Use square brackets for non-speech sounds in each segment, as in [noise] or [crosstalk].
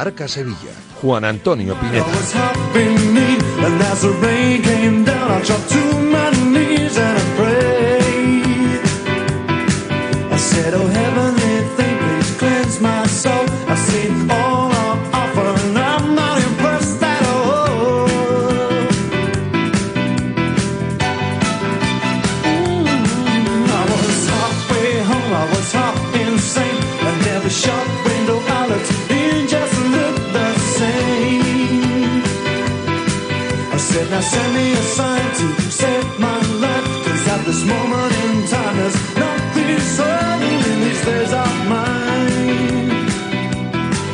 Marca Sevilla. Juan Antonio Pineda.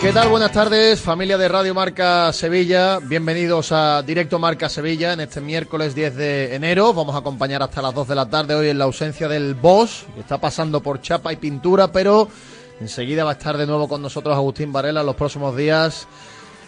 ¿Qué tal? Buenas tardes, familia de Radio Marca Sevilla. Bienvenidos a Directo Marca Sevilla en este miércoles 10 de enero. Vamos a acompañar hasta las 2 de la tarde hoy en la ausencia del Boss, que está pasando por chapa y pintura, pero enseguida va a estar de nuevo con nosotros Agustín Varela los próximos días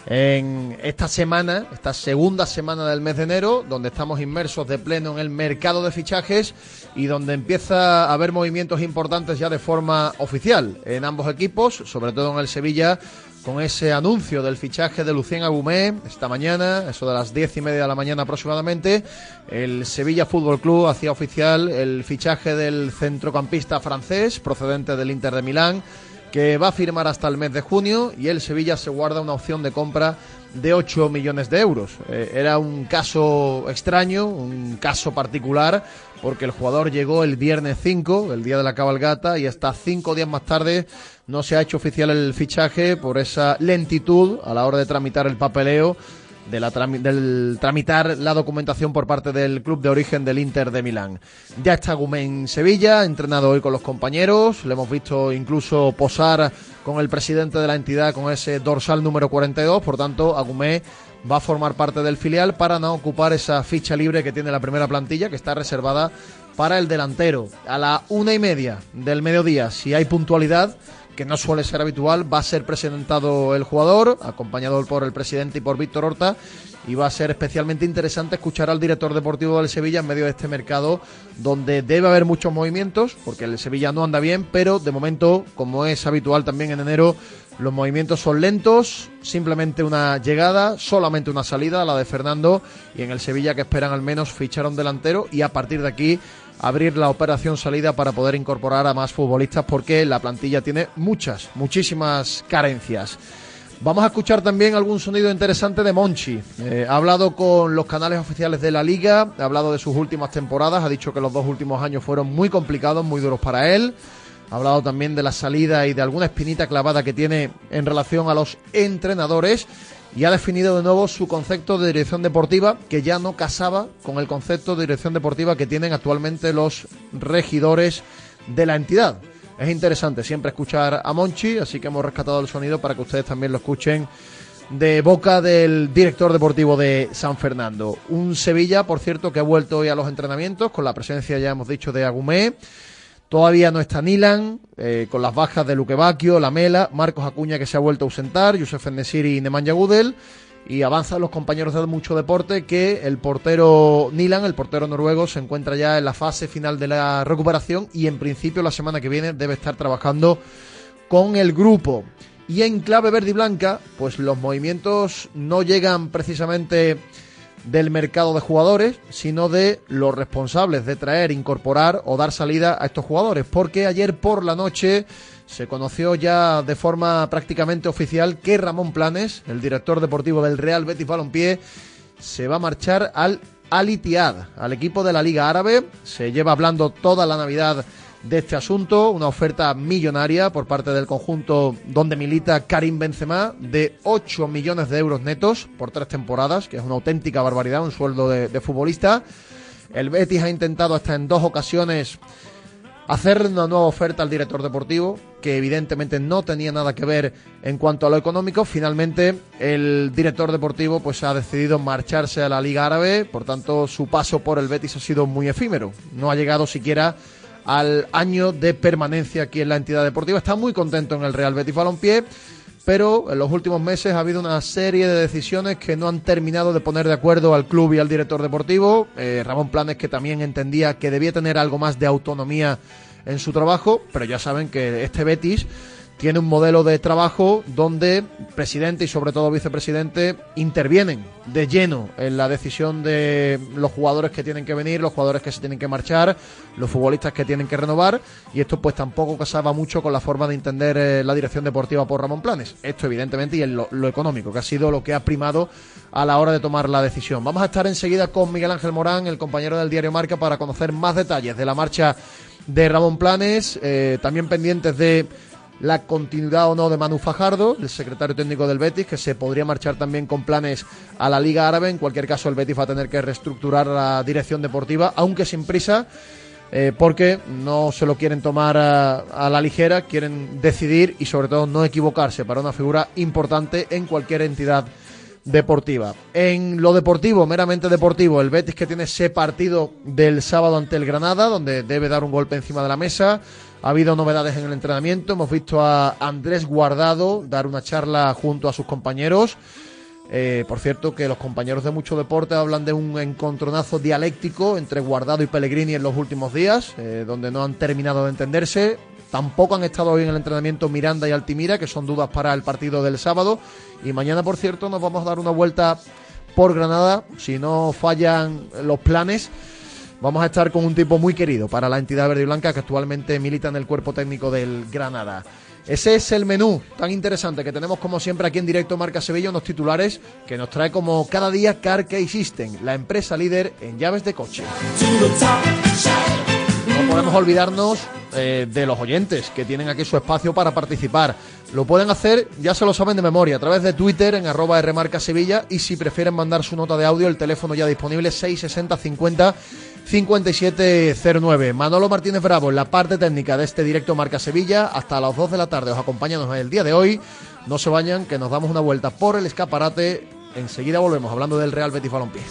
en esta semana, esta segunda semana del mes de enero, donde estamos inmersos de pleno en el mercado de fichajes y donde empieza a haber movimientos importantes ya de forma oficial en ambos equipos, sobre todo en el Sevilla, con ese anuncio del fichaje de Lucien Agumé esta mañana, eso de las diez y media de la mañana aproximadamente, el Sevilla Fútbol Club hacía oficial el fichaje del centrocampista francés procedente del Inter de Milán que va a firmar hasta el mes de junio y el Sevilla se guarda una opción de compra de 8 millones de euros. Eh, era un caso extraño, un caso particular, porque el jugador llegó el viernes 5, el día de la cabalgata, y hasta cinco días más tarde no se ha hecho oficial el fichaje por esa lentitud a la hora de tramitar el papeleo de la del tramitar la documentación por parte del club de origen del Inter de Milán. Ya está Gumé en Sevilla, entrenado hoy con los compañeros, le hemos visto incluso posar con el presidente de la entidad con ese dorsal número 42, por tanto Agumé va a formar parte del filial para no ocupar esa ficha libre que tiene la primera plantilla, que está reservada para el delantero. A la una y media del mediodía, si hay puntualidad, que no suele ser habitual, va a ser presentado el jugador, acompañado por el presidente y por Víctor Horta, y va a ser especialmente interesante escuchar al director deportivo del Sevilla en medio de este mercado, donde debe haber muchos movimientos, porque el Sevilla no anda bien, pero de momento, como es habitual también en enero, los movimientos son lentos, simplemente una llegada, solamente una salida, la de Fernando, y en el Sevilla que esperan al menos fichar a un delantero y a partir de aquí abrir la operación salida para poder incorporar a más futbolistas porque la plantilla tiene muchas, muchísimas carencias. Vamos a escuchar también algún sonido interesante de Monchi. Eh, ha hablado con los canales oficiales de la liga, ha hablado de sus últimas temporadas, ha dicho que los dos últimos años fueron muy complicados, muy duros para él. Ha hablado también de la salida y de alguna espinita clavada que tiene en relación a los entrenadores y ha definido de nuevo su concepto de dirección deportiva que ya no casaba con el concepto de dirección deportiva que tienen actualmente los regidores de la entidad. Es interesante siempre escuchar a Monchi, así que hemos rescatado el sonido para que ustedes también lo escuchen de boca del director deportivo de San Fernando. Un Sevilla, por cierto, que ha vuelto hoy a los entrenamientos con la presencia, ya hemos dicho, de Agumé. Todavía no está Nilan, eh, con las bajas de Luque Lamela, Marcos Acuña que se ha vuelto a ausentar, Yusef Enesiri y Nemanja Gudel. Y avanzan los compañeros de mucho deporte que el portero Nilan, el portero noruego, se encuentra ya en la fase final de la recuperación y en principio la semana que viene debe estar trabajando con el grupo. Y en clave verde y blanca, pues los movimientos no llegan precisamente del mercado de jugadores, sino de los responsables de traer, incorporar o dar salida a estos jugadores. Porque ayer por la noche se conoció ya de forma prácticamente oficial que Ramón Planes, el director deportivo del Real Betis Balompié, se va a marchar al Al Ittihad, al equipo de la Liga Árabe. Se lleva hablando toda la Navidad de este asunto, una oferta millonaria por parte del conjunto donde milita Karim Benzema de 8 millones de euros netos por tres temporadas, que es una auténtica barbaridad, un sueldo de, de futbolista. El Betis ha intentado hasta en dos ocasiones hacer una nueva oferta al director deportivo, que evidentemente no tenía nada que ver en cuanto a lo económico. Finalmente, el director deportivo pues ha decidido marcharse a la Liga Árabe, por tanto, su paso por el Betis ha sido muy efímero. No ha llegado siquiera al año de permanencia aquí en la entidad deportiva. Está muy contento en el Real Betis Balompié, pero en los últimos meses ha habido una serie de decisiones que no han terminado de poner de acuerdo al club y al director deportivo. Eh, Ramón Planes, que también entendía que debía tener algo más de autonomía en su trabajo, pero ya saben que este Betis tiene un modelo de trabajo donde presidente y sobre todo vicepresidente intervienen de lleno en la decisión de los jugadores que tienen que venir, los jugadores que se tienen que marchar, los futbolistas que tienen que renovar y esto pues tampoco casaba mucho con la forma de entender eh, la dirección deportiva por Ramón Planes. Esto evidentemente y en lo, económico, que ha sido lo que ha primado a la hora de tomar la decisión. Vamos a estar enseguida con Miguel Ángel Morán, el compañero del diario Marca, para conocer más detalles de la marcha de Ramón Planes, eh, también pendientes de la continuidad o no de Manu Fajardo, el secretario técnico del Betis, que se podría marchar también con planes a la Liga Árabe. En cualquier caso, el Betis va a tener que reestructurar la dirección deportiva, aunque sin prisa, eh, porque no se lo quieren tomar a, a la ligera, quieren decidir y sobre todo no equivocarse para una figura importante en cualquier entidad deportiva. En lo deportivo, meramente deportivo, el Betis que tiene ese partido del sábado ante el Granada, donde debe dar un golpe encima de la mesa. Ha habido novedades en el entrenamiento. Hemos visto a Andrés Guardado dar una charla junto a sus compañeros. Eh, por cierto, que los compañeros de mucho deporte hablan de un encontronazo dialéctico entre Guardado y Pellegrini en los últimos días, eh, donde no han terminado de entenderse. Tampoco han estado hoy en el entrenamiento Miranda y Altimira, que son dudas para el partido del sábado. Y mañana, por cierto, nos vamos a dar una vuelta por Granada, si no fallan los planes. Vamos a estar con un tipo muy querido para la entidad verde y blanca que actualmente milita en el cuerpo técnico del Granada. Ese es el menú tan interesante que tenemos como siempre aquí en directo Marca Sevilla, unos titulares que nos trae como cada día Carkey System, la empresa líder en llaves de coche. No podemos olvidarnos eh, de los oyentes que tienen aquí su espacio para participar. Lo pueden hacer, ya se lo saben de memoria, a través de Twitter en arroba Rmarca Sevilla y si prefieren mandar su nota de audio, el teléfono ya disponible 660 50 5709. Manolo Martínez Bravo en la parte técnica de este directo Marca Sevilla. Hasta las 2 de la tarde os acompañamos el día de hoy. No se vayan, que nos damos una vuelta por el escaparate. Enseguida volvemos hablando del Real Betis Balompié.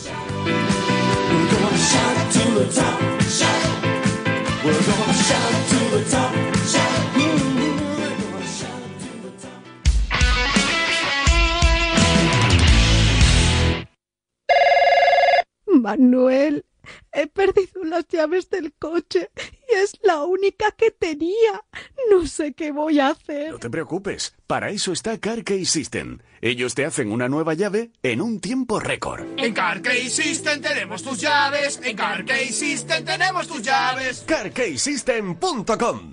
Manuel, he perdido las llaves del coche y es la única que tenía. No sé qué voy a hacer. No te preocupes, para eso está CarKey System. Ellos te hacen una nueva llave en un tiempo récord. En CarKey System tenemos tus llaves. En CarKey System tenemos tus llaves. CarKeySystem.com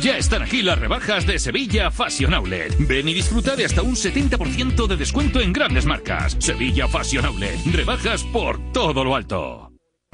Ya están aquí las rebajas de Sevilla Fashion Outlet. Ven y disfruta de hasta un 70% de descuento en grandes marcas. Sevilla Fashion Outlet. Rebajas por todo lo alto.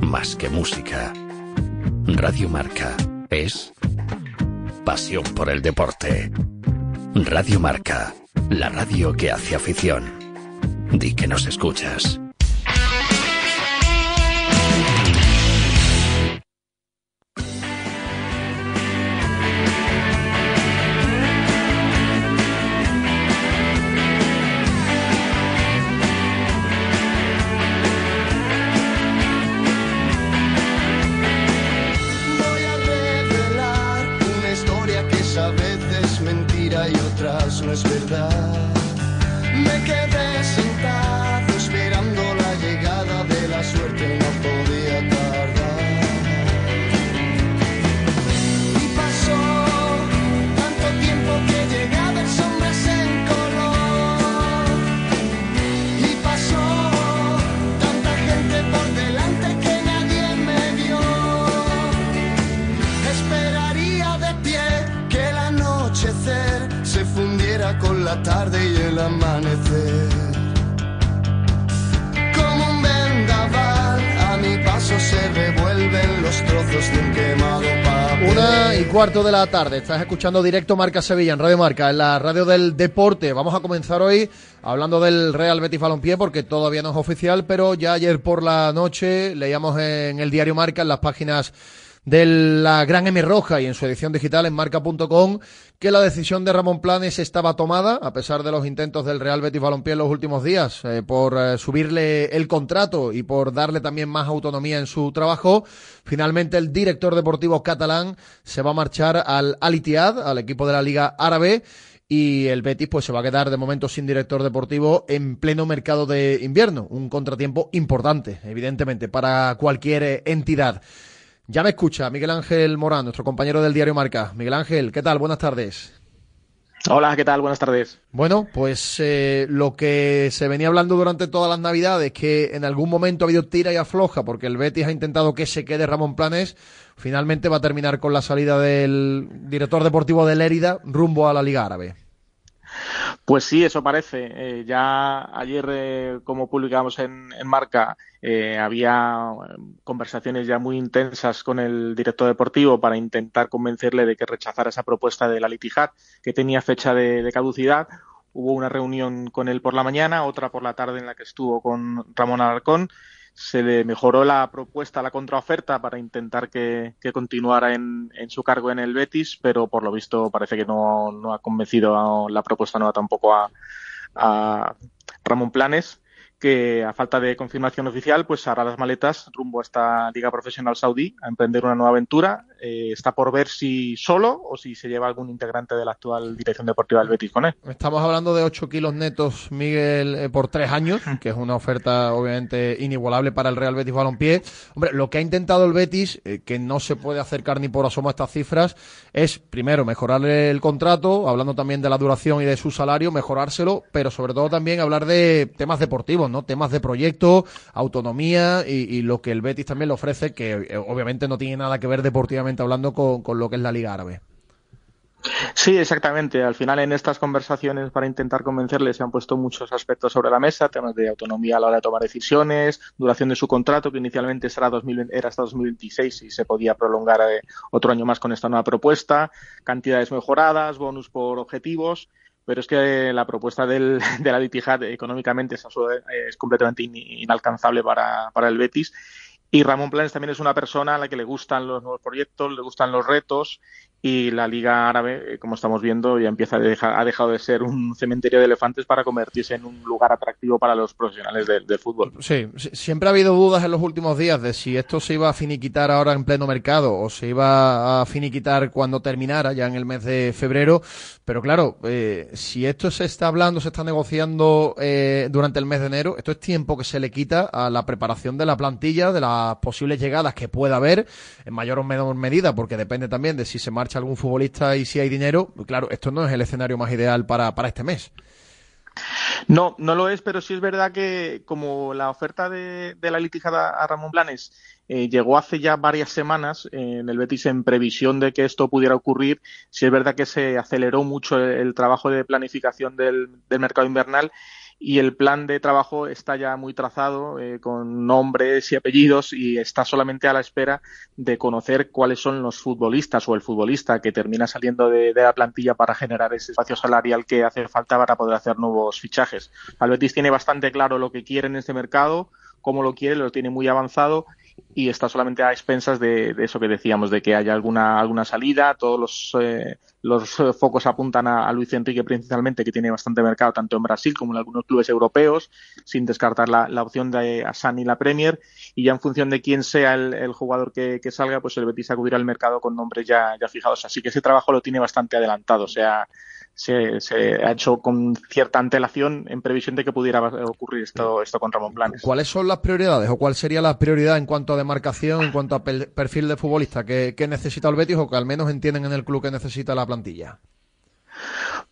más que música. Radio Marca es pasión por el deporte. Radio Marca, la radio que hace afición. Di que nos escuchas. Una y cuarto de la tarde, estás escuchando directo Marca Sevilla en Radio Marca, en la radio del deporte. Vamos a comenzar hoy hablando del Real Betis Balompié porque todavía no es oficial, pero ya ayer por la noche leíamos en el diario Marca, en las páginas de la Gran M Roja y en su edición digital en marca.com que la decisión de Ramón Planes estaba tomada, a pesar de los intentos del Real Betis Balompié en los últimos días, eh, por eh, subirle el contrato y por darle también más autonomía en su trabajo. Finalmente el director deportivo catalán se va a marchar al Al Ittihad, al equipo de la Liga Árabe, y el Betis pues se va a quedar de momento sin director deportivo en pleno mercado de invierno, un contratiempo importante, evidentemente, para cualquier entidad. Ya me escucha Miguel Ángel Morán, nuestro compañero del diario Marca. Miguel Ángel, ¿qué tal? Buenas tardes. Hola, ¿qué tal? Buenas tardes. Bueno, pues eh, lo que se venía hablando durante todas las Navidades, que en algún momento ha habido tira y afloja, porque el Betis ha intentado que se quede Ramón Planes, finalmente va a terminar con la salida del director deportivo de Lérida rumbo a la Liga Árabe. Pues sí, eso parece. Eh, ya ayer, eh, como publicamos en, Marca, eh, había conversaciones ya muy intensas con el director deportivo para intentar convencerle de que rechazara esa propuesta de la Litijat, que tenía fecha de, de caducidad. Hubo una reunión con él por la mañana, otra por la tarde en la que estuvo con Ramón Alarcón se le mejoró la propuesta, la contraoferta para intentar que, que continuara en, en, su cargo en el Betis, pero por lo visto parece que no, no ha convencido a, la propuesta nueva tampoco a, a Ramón Planes que a falta de confirmación oficial, pues hará las maletas rumbo a esta liga profesional saudí a emprender una nueva aventura. Eh, está por ver si solo o si se lleva algún integrante de la actual dirección deportiva del Betis con él. Estamos hablando de 8 kilos netos, Miguel, eh, por tres años, que es una oferta obviamente inigualable para el Real Betis Balompié. Hombre, lo que ha intentado el Betis, eh, que no se puede acercar ni por asomo a estas cifras, es primero mejorarle el contrato, hablando también de la duración y de su salario, mejorárselo, pero sobre todo también hablar de temas deportivos ¿no? Temas de proyecto, autonomía y, y, lo que el Betis también le ofrece, que obviamente no tiene nada que ver deportivamente hablando con, con, lo que es la Liga Árabe. Sí, exactamente. Al final en estas conversaciones para intentar convencerles se han puesto muchos aspectos sobre la mesa, temas de autonomía a la hora de tomar decisiones, duración de su contrato, que inicialmente será 2020, era hasta 2026 y se podía prolongar eh, otro año más con esta nueva propuesta, cantidades mejoradas, bonus por objetivos pero es que la propuesta del, [laughs] de la Litijat económicamente es, es completamente in, inalcanzable para, para, el Betis. Y Ramón Planes también es una persona a la que le gustan los nuevos proyectos, le gustan los retos y la Liga Árabe, eh, como estamos viendo, ya empieza a dejar, ha dejado de ser un cementerio de elefantes para convertirse en un lugar atractivo para los profesionales del de fútbol. Sí, siempre ha habido dudas en los últimos días de si esto se iba a finiquitar ahora en pleno mercado o se iba a finiquitar cuando terminara, ya en el mes de febrero. Pero claro, eh, si esto se está hablando, se está negociando eh, durante el mes de enero, esto es tiempo que se le quita a la preparación de la plantilla, de las posibles llegadas que pueda haber, en mayor o menor medida, porque depende también de si se marcha algún futbolista y si hay dinero, claro, esto no es el escenario más ideal para, para este mes. No, no lo es, pero sí es verdad que como la oferta de, la litigada a Ramón Blanes eh, llegó hace ya varias semanas eh, en el Betis en previsión de que esto pudiera ocurrir, sí es verdad que se aceleró mucho el, el trabajo de planificación del, del mercado invernal y el plan de trabajo está ya muy trazado eh, con nombres y apellidos y está solamente a la espera de conocer cuáles son los futbolistas o el futbolista que termina saliendo de, de, la plantilla para generar ese espacio salarial que hace falta para poder hacer nuevos fichajes. El Betis tiene bastante claro lo que quiere en este mercado, cómo lo quiere, lo tiene muy avanzado y está solamente a expensas de, de, eso que decíamos, de que haya alguna, alguna salida. Todos los, eh, los focos apuntan a, Luis Enrique principalmente, que tiene bastante mercado tanto en Brasil como en algunos clubes europeos, sin descartar la, la opción de Asan y la Premier. Y ya en función de quién sea el, el jugador que, que, salga, pues el Betis acudirá al mercado con nombres ya, ya fijados. Así que ese trabajo lo tiene bastante adelantado. O sea, se, se, ha hecho con cierta antelación en previsión de que pudiera ocurrir esto, esto con Ramón Planes. ¿Cuáles son las prioridades o cuál sería la prioridad en cuanto a demarcación, en cuanto a perfil de futbolista que, que necesita el Betis o que al menos entienden en el club que necesita la plantilla?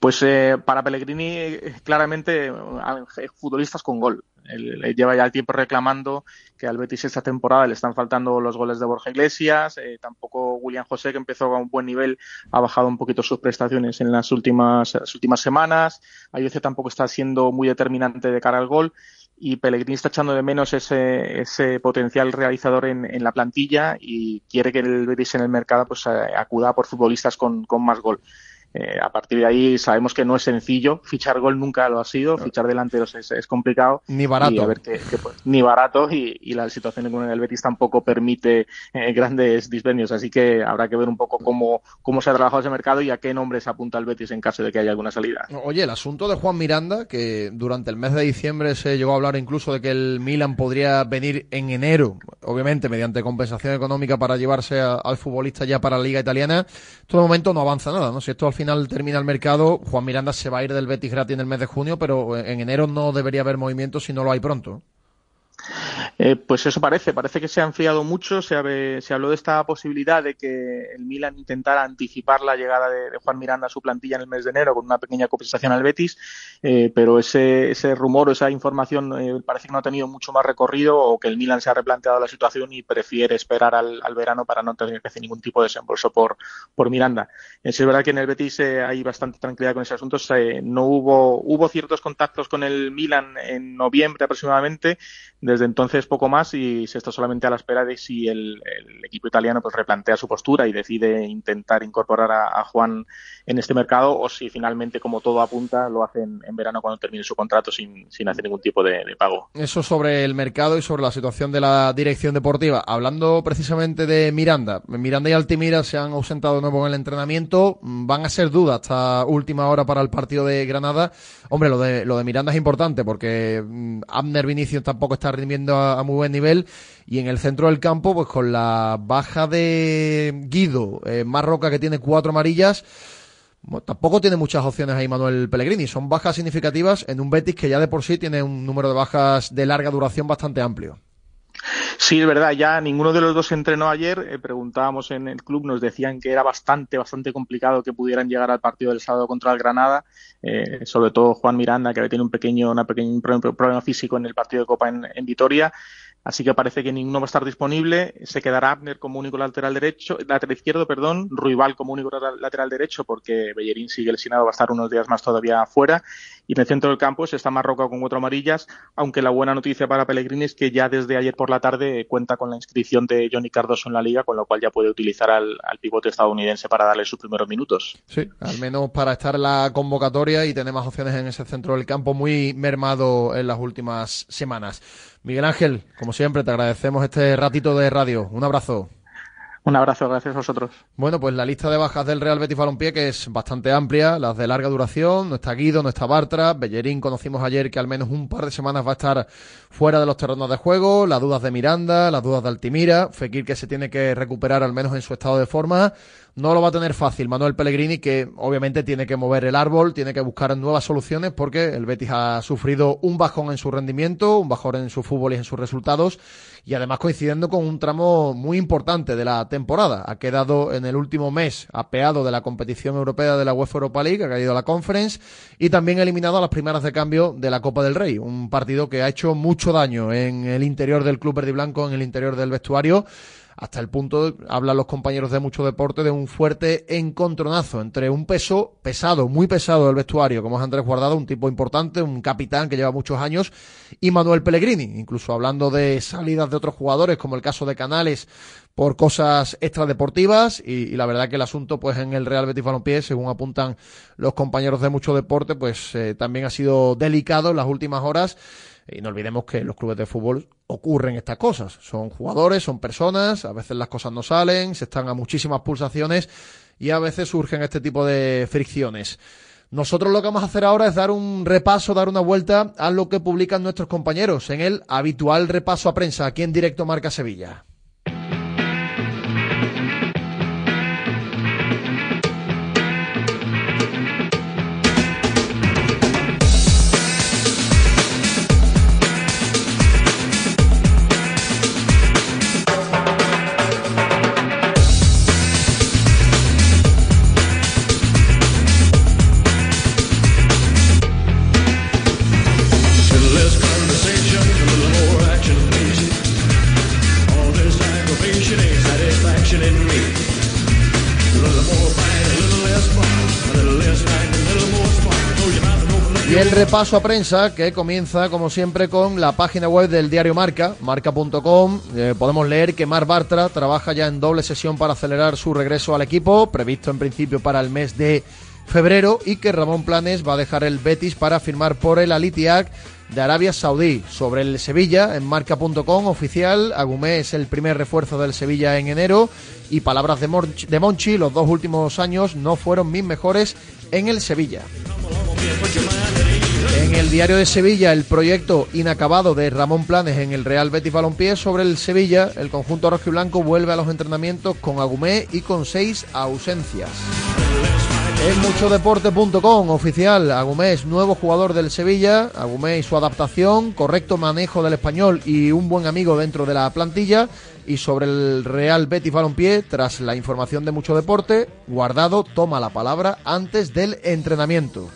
Pues eh, para Pellegrini, eh, claramente, eh, futbolistas con gol. Lleva ya el tiempo reclamando que al Betis esta temporada le están faltando los goles de Borja Iglesias. eh, tampoco William José, que empezó a un buen nivel, ha bajado un poquito sus prestaciones en las últimas, las últimas semanas. Ayuce tampoco está siendo muy determinante de cara al gol y Pellegrini está echando de menos ese, ese potencial realizador en, en la plantilla y quiere que el Betis en el mercado pues eh, acuda por futbolistas con más gol. Eh, a partir de ahí sabemos que no es sencillo, fichar gol nunca lo ha sido, fichar delanteros es, es complicado. Ni barato. Y a ver qué, qué pues, ni barato y, y, la situación en el Betis tampoco permite eh, grandes dispendios, así que habrá que ver un poco cómo, cómo se ha trabajado ese mercado y a qué nombres apunta el Betis en caso de que haya alguna salida. Oye, el asunto de Juan Miranda, que durante el mes de diciembre se llegó a hablar incluso de que el Milan podría venir en enero, obviamente mediante compensación económica para llevarse a, al futbolista ya para la liga italiana, todo el momento no avanza nada, ¿no? Si esto al final termina el mercado, Juan Miranda se va a ir del Betis gratis en el mes de junio, pero en enero no debería haber movimiento si no lo hay pronto. Eh, pues eso parece, parece que se ha enfriado mucho, se, habló de esta posibilidad de que el Milan intentara anticipar la llegada de, Juan Miranda a su plantilla en el mes de enero con una pequeña compensación al Betis, eh, pero ese, ese rumor esa información eh, parece que no ha tenido mucho más recorrido o que el Milan se ha replanteado la situación y prefiere esperar al, verano para no tener que hacer ningún tipo de desembolso por, por Miranda. Es verdad que en el Betis hay bastante tranquilidad con ese asunto, no hubo, hubo ciertos contactos con el Milan en noviembre aproximadamente, desde entonces poco más y se está solamente a la espera de si el, equipo italiano pues replantea su postura y decide intentar incorporar a, Juan en este mercado o si finalmente, como todo apunta, lo hacen en verano cuando termine su contrato sin, sin hacer ningún tipo de, de, pago. Eso sobre el mercado y sobre la situación de la dirección deportiva. Hablando precisamente de Miranda, Miranda y Altimira se han ausentado de nuevo en el entrenamiento, van a ser dudas hasta última hora para el partido de Granada. Hombre, lo de, lo de Miranda es importante porque mm, Abner Vinicius tampoco está rindiendo a, a muy buen nivel y en el centro del campo, pues con la baja de Guido, eh, Marroca que tiene cuatro amarillas, tampoco tiene muchas opciones ahí Manuel Pellegrini. Son bajas significativas en un Betis que ya de por sí tiene un número de bajas de larga duración bastante amplio. Sí, es verdad, ya ninguno de los dos entrenó ayer, eh, preguntábamos en el club, nos decían que era bastante, bastante complicado que pudieran llegar al partido del sábado contra el Granada, eh, sobre todo Juan Miranda, que tiene un pequeño, una pequeño problema físico en el partido de Copa en, en Vitoria, Así que parece que ninguno va a estar disponible. Se quedará Abner como único lateral derecho, lateral izquierdo, perdón, Ruibal como único lateral derecho, porque Bellerín sigue lesionado, va a estar unos días más todavía fuera. Y en el centro del campo se está Marroca con cuatro amarillas, aunque la buena noticia para Pellegrini es que ya desde ayer por la tarde cuenta con la inscripción de Johnny Cardoso en la liga, con lo cual ya puede utilizar al, al pivote estadounidense para darle sus primeros minutos. Sí, al menos para estar en la convocatoria y tener más opciones en ese centro del campo muy mermado en las últimas semanas. Miguel Ángel, como siempre, te agradecemos este ratito de radio. Un abrazo. Un abrazo, gracias a vosotros. Bueno, pues la lista de bajas del Real Betis Balompié, que es bastante amplia, las de larga duración, no está Guido, no está Bartra, Bellerín conocimos ayer que al menos un par de semanas va a estar fuera de los terrenos de juego, las dudas de Miranda, las dudas de Altimira, Fekir que se tiene que recuperar al menos en su estado de forma, no lo va a tener fácil Manuel Pellegrini, que obviamente tiene que mover el árbol, tiene que buscar nuevas soluciones porque el Betis ha sufrido un bajón en su rendimiento, un bajón en su fútbol y en sus resultados y además coincidiendo con un tramo muy importante de la temporada. Ha quedado en el último mes apeado de la competición europea de la UEFA Europa League, ha caído a la Conference y también eliminado a las primeras de cambio de la Copa del Rey, un partido que ha hecho mucho daño en el interior del club verde y blanco, en el interior del vestuario hasta el punto, hablan los compañeros de mucho deporte, de un fuerte encontronazo entre un peso pesado, muy pesado del vestuario, como es Andrés Guardado, un tipo importante, un capitán que lleva muchos años, y Manuel Pellegrini, incluso hablando de salidas de otros jugadores, como el caso de Canales, por cosas extradeportivas, y, y la verdad que el asunto, pues en el Real Betis Balompié, según apuntan los compañeros de mucho deporte, pues eh, también ha sido delicado en las últimas horas, y no olvidemos que en los clubes de fútbol ocurren estas cosas. Son jugadores, son personas, a veces las cosas no salen, se están a muchísimas pulsaciones y a veces surgen este tipo de fricciones. Nosotros lo que vamos a hacer ahora es dar un repaso, dar una vuelta a lo que publican nuestros compañeros en el habitual repaso a prensa aquí en directo Marca Sevilla. Repaso a prensa que comienza, como siempre, con la página web del diario Marca, marca.com. Eh, podemos leer que Mar Bartra trabaja ya en doble sesión para acelerar su regreso al equipo, previsto en principio para el mes de febrero, y que Ramón Planes va a dejar el Betis para firmar por el Alitiac de Arabia Saudí. Sobre el Sevilla, en marca.com oficial, Agumé es el primer refuerzo del Sevilla en enero y palabras de, Monchi, de Monchi, los dos últimos años no fueron mis mejores en el Sevilla. En el diario de Sevilla, el proyecto inacabado de Ramón Planes en el Real Betis Balompié sobre el Sevilla, el conjunto rojo y blanco vuelve a los entrenamientos con Agumé y con seis ausencias. En muchodeporte.com, oficial, Agumé es nuevo jugador del Sevilla, Agumé y su adaptación, correcto manejo del español y un buen amigo dentro de la plantilla. Y sobre el Real Betis Balompié, tras la información de Mucho Deporte, Guardado toma la palabra antes del entrenamiento.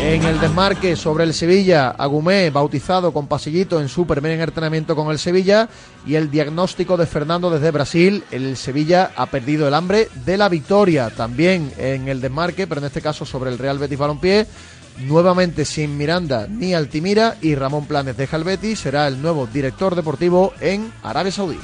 En el desmarque sobre el Sevilla, Agumé bautizado con pasillito en su primer entrenamiento con el Sevilla y el diagnóstico de Fernando desde Brasil, el Sevilla ha perdido el hambre de la victoria. También en el desmarque, pero en este caso sobre el Real Betis Balompié, nuevamente sin Miranda ni Altimira y Ramón Planes deja el Betis, será el nuevo director deportivo en Arabia Saudí.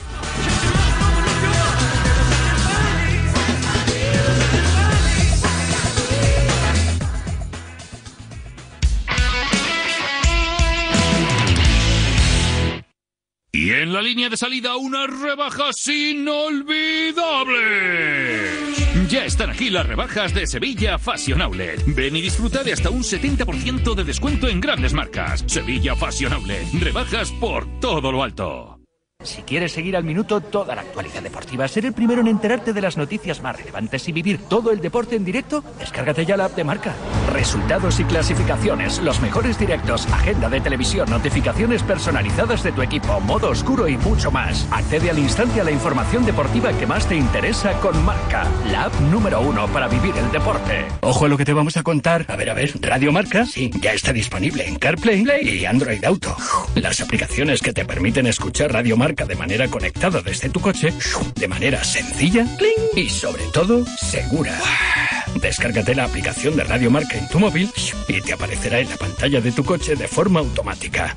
La línea de salida, unas rebajas inolvidables. Ya están aquí las rebajas de Sevilla Fashion. Ven y disfruta de hasta un 70% de descuento en grandes marcas. Sevilla Fashion Outlet. Rebajas por todo lo alto. Si quieres seguir al minuto toda la actualidad deportiva, ser el primero en enterarte de las noticias más relevantes y vivir todo el deporte en directo, descárgate ya la app de marca. Resultados y clasificaciones, los mejores directos, agenda de televisión, notificaciones personalizadas de tu equipo, modo oscuro y mucho más. Accede al instante a la información deportiva que más te interesa con marca, la app número uno para vivir el deporte. Ojo a lo que te vamos a contar. A ver, a ver, Radio Marca, sí, ya está disponible en CarPlay y Android Auto. Las aplicaciones que te permiten escuchar Radio Marca de manera conectada desde tu coche, de manera sencilla y sobre todo segura. Descárgate la aplicación de Radio Marca en tu móvil y te aparecerá en la pantalla de tu coche de forma automática.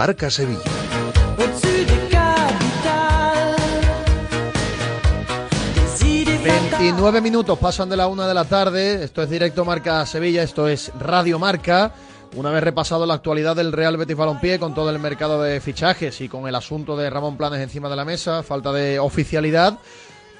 Directo Marca Sevilla. Fatales. 29 minutos pasan de la una de la tarde. Esto es directo Marca Sevilla, esto es Radio Marca. Una vez repasado la actualidad del Real Betis Balompié con todo el mercado de fichajes y con el asunto de Ramón Planes encima de la mesa, falta de oficialidad,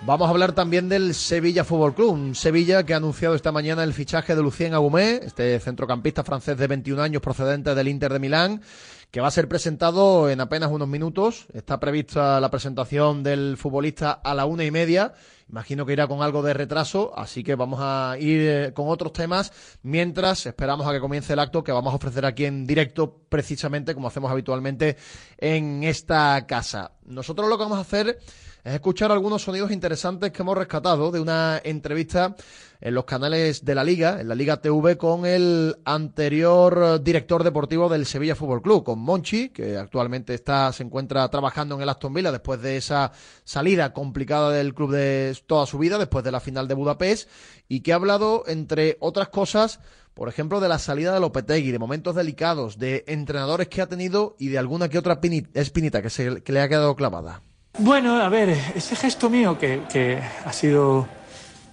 vamos a hablar también del Sevilla Fútbol Club. Un Sevilla que ha anunciado esta mañana el fichaje de Lucien Agumé, este centrocampista francés de 21 años procedente del Inter de Milán que va a ser presentado en apenas unos minutos. Está prevista la presentación del futbolista a la una y media. Imagino que irá con algo de retraso, así que vamos a ir eh, con otros temas mientras esperamos a que comience el acto que vamos a ofrecer aquí en directo, precisamente como hacemos habitualmente en esta casa. Nosotros lo que vamos a hacer es escuchar algunos sonidos interesantes que hemos rescatado de una entrevista en los canales de la Liga, en la Liga TV, con el anterior director deportivo del Sevilla Fútbol Club, con Monchi, que actualmente está, se encuentra trabajando en el Aston Villa después de esa salida complicada del club de toda su vida, después de la final de Budapest, y que ha hablado, entre otras cosas, por ejemplo, de la salida de Lopetegui, de momentos delicados, de entrenadores que ha tenido y de alguna que otra espinita que, se, que le ha quedado clavada. Bueno, a ver, ese gesto mío que, que ha sido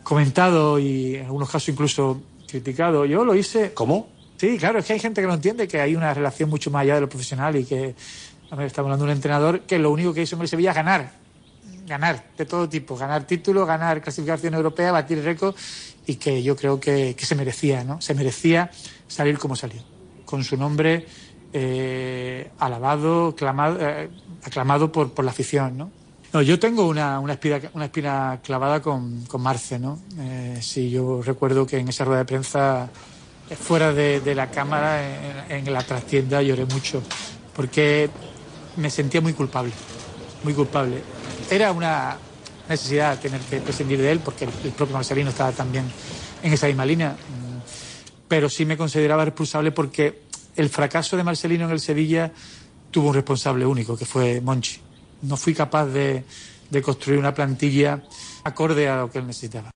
comentado y en algunos casos incluso criticado, yo lo hice. ¿Cómo? Sí, claro, es que hay gente que no entiende que hay una relación mucho más allá de lo profesional y que, estamos hablando de un entrenador que lo único que hizo en el Sevilla es ganar, ganar, de todo tipo, ganar títulos, ganar clasificación europea, batir récord y que yo creo que, que, se merecía, ¿no? Se merecía salir como salió, con su nombre eh, alabado, clamado, eh, aclamado por, por, la afición, ¿no? No yo tengo una, una, espina, clavada con, con Marce, ¿no? Eh, yo recuerdo que en esa rueda de prensa, fuera de, la cámara, en, en la trastienda, lloré mucho, porque me sentía muy culpable, muy culpable. Era una necesidad tener que prescindir de él, porque el, el propio Marcelino estaba también en esa misma línea, pero sí me consideraba responsable porque el fracaso de Marcelino en el Sevilla tuvo un responsable único, que fue Monchi. No fui capaz de, de construir una plantilla acorde a lo que él necesitaba.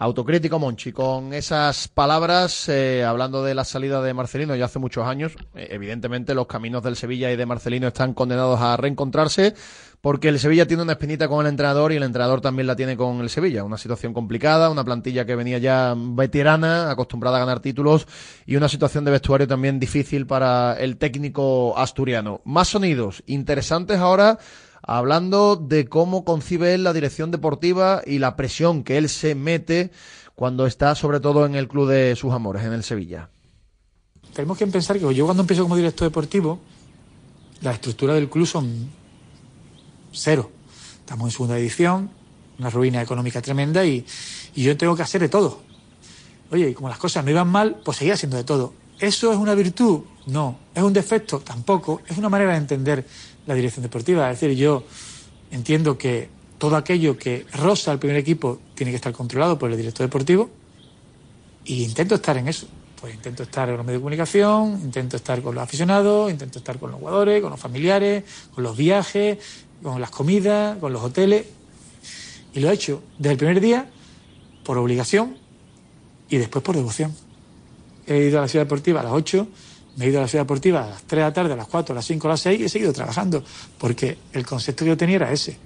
Autocrítico Monchi, con esas palabras, eh, hablando de la salida de Marcelino ya hace muchos años, eh, evidentemente los caminos del Sevilla y de Marcelino están condenados a reencontrarse, porque el Sevilla tiene una espinita con el entrenador y el entrenador también la tiene con el Sevilla. Una situación complicada, una plantilla que venía ya veterana, acostumbrada a ganar títulos y una situación de vestuario también difícil para el técnico asturiano. Más sonidos interesantes ahora hablando de cómo concibe él la dirección deportiva y la presión que él se mete cuando está sobre todo en el club de sus amores, en el Sevilla. Tenemos que pensar que yo cuando empiezo como director deportivo, la estructura del club son cero. Estamos en segunda edición, una ruina económica tremenda y, y yo tengo que hacer de todo. Oye, y como las cosas no iban mal, pues seguía haciendo de todo. ¿Eso es una virtud? No. ¿Es un defecto? Tampoco. Es una manera de entender la dirección deportiva. Es decir, yo entiendo que todo aquello que roza al primer equipo tiene que estar controlado por el director deportivo y intento estar en eso. Pues intento estar en los medios de comunicación, intento estar con los aficionados, intento estar con los jugadores, con los familiares, con los viajes, con las comidas, con los hoteles. Y lo he hecho desde el primer día por obligación y después por devoción. He ido a la ciudad deportiva a las 8, me he ido a la ciudad deportiva a las 3 de la tarde, a las 4, a las 5, a las 6 y he seguido trabajando porque el concepto que yo tenía era ese.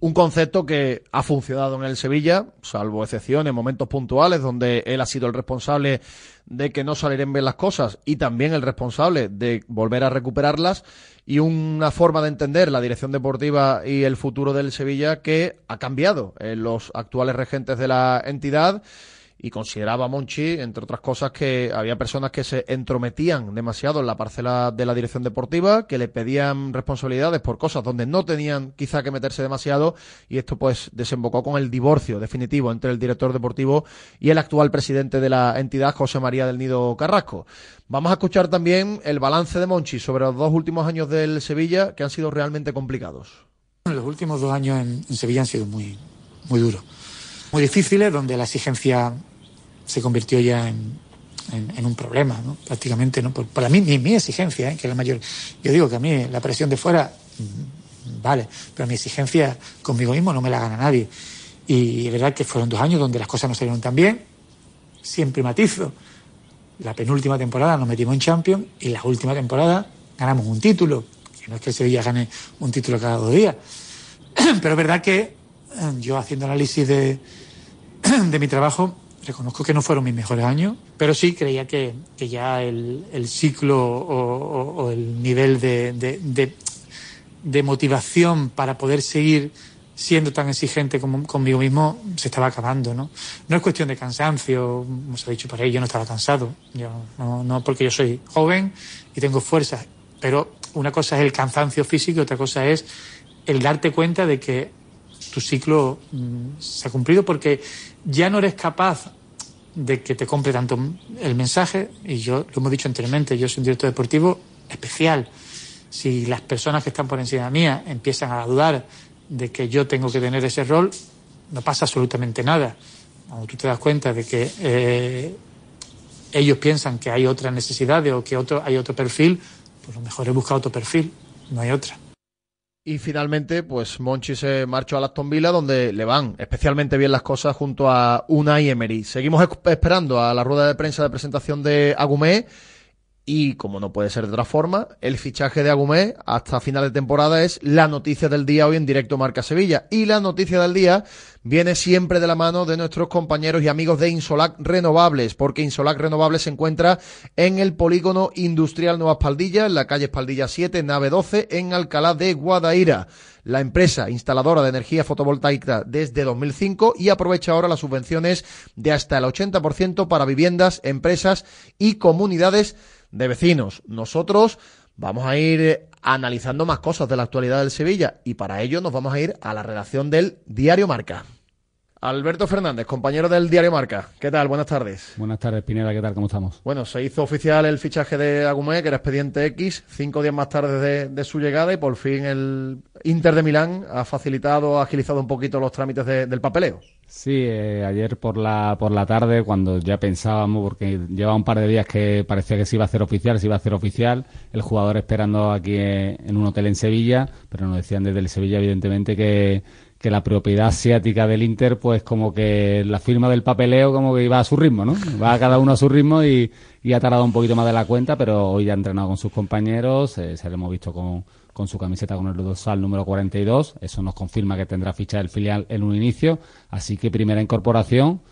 Un concepto que ha funcionado en el Sevilla, salvo excepciones, momentos puntuales donde él ha sido el responsable de que no salieran bien las cosas y también el responsable de volver a recuperarlas y una forma de entender la dirección deportiva y el futuro del Sevilla que ha cambiado en los actuales regentes de la entidad y consideraba Monchi, entre otras cosas, que había personas que se entrometían demasiado en la parcela de la dirección deportiva, que le pedían responsabilidades por cosas donde no tenían quizá que meterse demasiado, y esto pues desembocó con el divorcio definitivo entre el director deportivo y el actual presidente de la entidad, José María del Nido Carrasco. Vamos a escuchar también el balance de Monchi sobre los dos últimos años del Sevilla, que han sido realmente complicados. Los últimos dos años en, Sevilla han sido muy, muy duros, muy difíciles, donde la exigencia se convirtió ya en, en, en un problema, ¿no? prácticamente, ¿no? Por, para mí, mi, mi exigencia, ¿eh? que es la mayor. Yo digo que a mí la presión de fuera, mm, vale, pero mi exigencia conmigo mismo no me la gana nadie. Y es verdad que fueron dos años donde las cosas no salieron tan bien. Siempre matizo. La penúltima temporada nos metimos en Champions y la última temporada ganamos un título. Que no es que el Sevilla gane un título cada dos días. [clears throat] Pero es verdad que yo haciendo análisis de, [clears throat] de mi trabajo reconozco que no fueron mis mejores años, pero sí creía que, que ya el, el ciclo o, el nivel de, de, motivación para poder seguir siendo tan exigente como, conmigo mismo se estaba acabando, ¿no? No es cuestión de cansancio, como se ha dicho por ahí, yo no estaba cansado, yo, no, no porque yo soy joven y tengo fuerza, pero una cosa es el cansancio físico y otra cosa es el darte cuenta de que tu ciclo mmm, se ha cumplido porque ya no eres capaz de que te compre tanto el mensaje, y yo lo hemos dicho anteriormente, yo soy un director deportivo especial. Si las personas que están por encima mía empiezan a dudar de que yo tengo que tener ese rol, no pasa absolutamente nada. Cuando tú te das cuenta de que eh, ellos piensan que hay otras necesidades o que otro, hay otro perfil, pues lo mejor es buscar otro perfil, no hay otra. Y finalmente, pues Monchi se marchó a Aston Villa, donde le van especialmente bien las cosas junto a Unai Emery. Seguimos esperando a la rueda de prensa de presentación de Agumé. Y como no puede ser de otra forma, el fichaje de Agumé hasta final de temporada es la noticia del día hoy en directo Marca Sevilla. Y la noticia del día viene siempre de la mano de nuestros compañeros y amigos de Insolac Renovables, porque Insolac Renovables se encuentra en el polígono industrial Nueva Espaldilla, en la calle Espaldilla 7, nave 12, en Alcalá de Guadaira la empresa instaladora de energía fotovoltaica desde 2005 y aprovecha ahora las subvenciones de hasta el 80% para viviendas, empresas y comunidades de vecinos. Nosotros vamos a ir eh, analizando más cosas de la actualidad del Sevilla y para ello nos vamos a ir a la redacción del Diario Marca. Alberto Fernández, compañero del Diario Marca. ¿Qué tal? Buenas tardes. Buenas tardes, Pineda. ¿Qué tal? ¿Cómo estamos? Bueno, se hizo oficial el fichaje de Agumé, que era expediente X, cinco días más tarde de, su llegada y por fin el Inter de Milán ha facilitado, ha agilizado un poquito los trámites del papeleo. Sí, eh, ayer por la, por la tarde, cuando ya pensábamos, porque llevaba un par de días que parecía que se iba a hacer oficial, se iba a hacer oficial, el jugador esperando aquí eh, en un hotel en Sevilla, pero nos decían desde el Sevilla, evidentemente, que que la propiedad asiática del Inter, pues como que la firma del papeleo como que iba a su ritmo, ¿no? Va cada uno a su ritmo y, ha tardado un poquito más de la cuenta, pero hoy ya ha entrenado con sus compañeros, eh, se lo hemos visto con, con su camiseta con el dorsal número 42, eso nos confirma que tendrá ficha del filial en un inicio, así que primera incorporación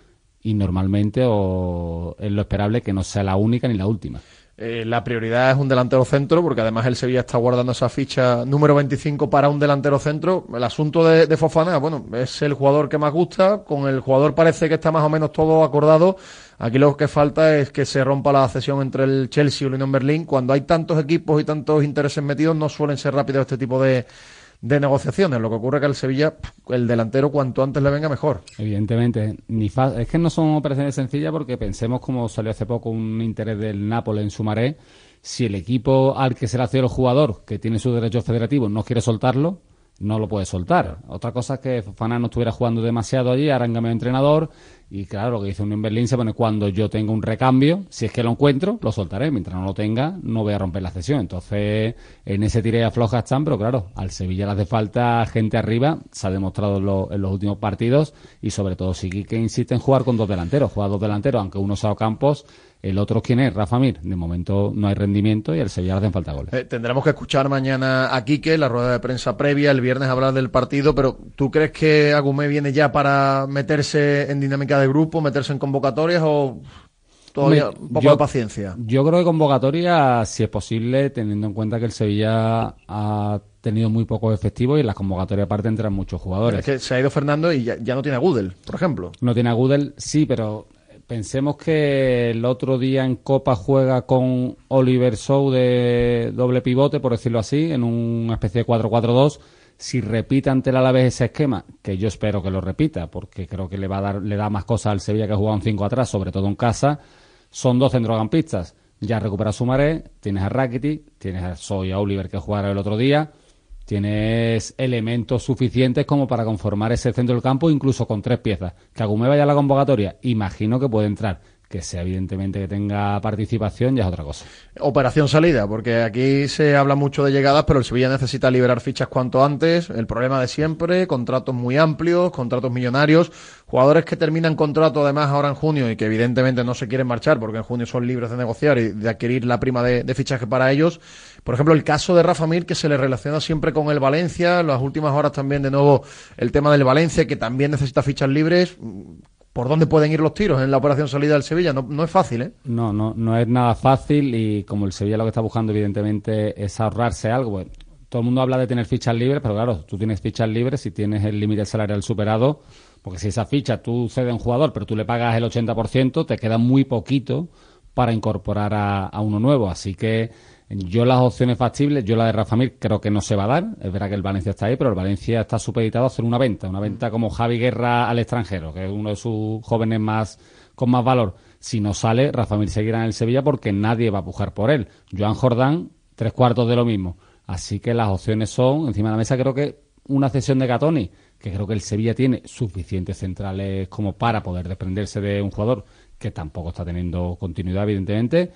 y normalmente o es lo esperable que no sea la única ni la última. Eh, la prioridad es un delantero centro, porque además el Sevilla está guardando esa ficha número 25 para un delantero centro. El asunto de, Fofana, bueno, es el jugador que más gusta. Con el jugador parece que está más o menos todo acordado. Aquí lo que falta es que se rompa la cesión entre el Chelsea y el Unión Berlín. Cuando hay tantos equipos y tantos intereses metidos, no suelen ser rápidos este tipo de, de negociaciones. Lo que ocurre es que al Sevilla, el delantero, cuanto antes le venga, mejor. Evidentemente. Ni es que no son operaciones sencillas porque pensemos, como salió hace poco un interés del Nápoles en Sumaré, si el equipo al que se le hace el jugador, que tiene sus derechos federativos, no quiere soltarlo, no lo puede soltar. Otra cosa es que Fofana no estuviera jugando demasiado allí, en entrenador, y claro, lo que dice Unión Berlín se pone cuando yo tenga un recambio, si es que lo encuentro, lo soltaré. Mientras no lo tenga, no voy a romper la cesión. Entonces, en ese tire afloja están, pero claro, al Sevilla le hace falta gente arriba, se ha demostrado en, los últimos partidos, y sobre todo si que insiste en jugar con dos delanteros, juega dos delanteros, aunque uno sea Campos, el otro, ¿quién es? Rafa Mir. De momento no hay rendimiento y al Sevilla le hacen falta goles. Eh, tendremos que escuchar mañana a Quique, la rueda de prensa previa, el viernes hablar del partido, pero ¿tú crees que Agumé viene ya para meterse en dinámica de grupo, meterse en convocatorias o todavía un poco de paciencia? Yo creo que convocatoria, si es posible, teniendo en cuenta que el Sevilla ha tenido muy poco efectivo y en las convocatorias aparte entran muchos jugadores. Es que se ha ido Fernando y ya, ya no tiene a Gudel, por ejemplo. No tiene a Gudel, sí, pero Pensemos que el otro día en Copa juega con Oliver Show de doble pivote, por decirlo así, en una especie de 4-4-2. Si repita ante el Alavés ese esquema, que yo espero que lo repita, porque creo que le va a dar, le da más cosas al Sevilla que ha jugado un 5 atrás, sobre todo en casa, son dos centrocampistas. Ya recupera Sumaré, tienes a Rakitic, tienes a Soy a Oliver que jugaron el otro día tienes elementos suficientes como para conformar ese centro del campo, incluso con tres piezas. Que Agumé vaya a la convocatoria, imagino que puede entrar que sea evidentemente que tenga participación ya es otra cosa. Operación salida, porque aquí se habla mucho de llegadas, pero el Sevilla necesita liberar fichas cuanto antes. El problema de siempre, contratos muy amplios, contratos millonarios, jugadores que terminan contrato además ahora en junio y que evidentemente no se quieren marchar porque en junio son libres de negociar y de adquirir la prima de, fichaje para ellos. Por ejemplo, el caso de Rafa Mir, que se le relaciona siempre con el Valencia, las últimas horas también de nuevo el tema del Valencia, que también necesita fichas libres por dónde pueden ir los tiros en la operación salida del Sevilla. No, no es fácil, ¿eh? No, no, no es nada fácil y como el Sevilla lo que está buscando evidentemente es ahorrarse algo. Pues, todo el mundo habla de tener fichas libres, pero claro, tú tienes fichas libres si tienes el límite salarial superado, porque si esa ficha tú cedes a un jugador, pero tú le pagas el 80%, te queda muy poquito para incorporar a, a uno nuevo. Así que yo las opciones factibles, yo la de Rafa Mir creo que no se va a dar. Es verdad que el Valencia está ahí, pero el Valencia está supeditado a hacer una venta, una venta como Javi Guerra al extranjero, que es uno de sus jóvenes más con más valor. Si no sale, Rafa Mir seguirá en el Sevilla porque nadie va a pujar por él. Joan Jordán, tres cuartos de lo mismo. Así que las opciones son, encima de la mesa, creo que una cesión de Gatoni, que creo que el Sevilla tiene suficientes centrales como para poder desprenderse de un jugador que tampoco está teniendo continuidad, evidentemente,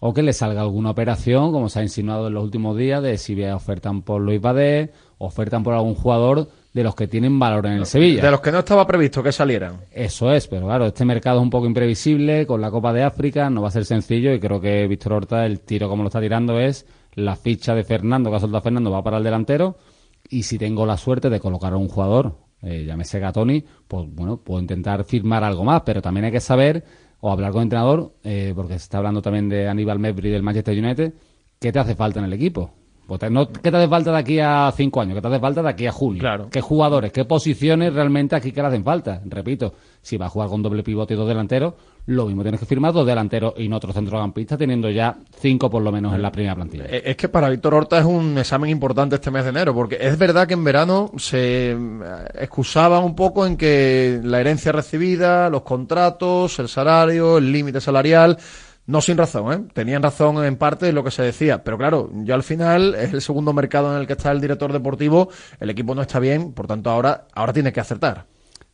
o que le salga alguna operación, como se ha insinuado en los últimos días, de si ofertan por Luis Badé, ofertan por algún jugador de los que tienen valor en el Sevilla. De los que no estaba previsto que salieran. Eso es, pero claro, este mercado es un poco imprevisible, con la Copa de África no va a ser sencillo y creo que Víctor Horta, el tiro como lo está tirando es la ficha de Fernando, que ha soltado Fernando, va para el delantero y si tengo la suerte de colocar a un jugador, eh, llámese Gatoni, pues bueno, puedo intentar firmar algo más, pero también hay que saber o hablar con el entrenador, eh, porque se está hablando también de Aníbal Mebri del Manchester United, ¿qué te hace falta en el equipo? Pues no, ¿Qué te hace falta de aquí a cinco años? ¿Qué te hace falta de aquí a junio? Claro. ¿Qué jugadores, qué posiciones realmente aquí que le hacen falta? Repito, si va a jugar con doble pivote y dos delanteros, lo mismo tienes que firmar dos delanteros y no otro centrocampista, teniendo ya cinco por lo menos en la primera plantilla. Eh, Es que para Víctor Horta es un examen importante este mes de enero, porque es verdad que en verano se eh, excusaban un poco en que la herencia recibida, los contratos, el salario, el límite salarial, no sin razón, ¿eh? Tenían razón en parte de lo que se decía, pero claro, ya al final [laughs] es el segundo mercado en el que está el director deportivo, el equipo no está bien, por tanto ahora, ahora tiene que acertar.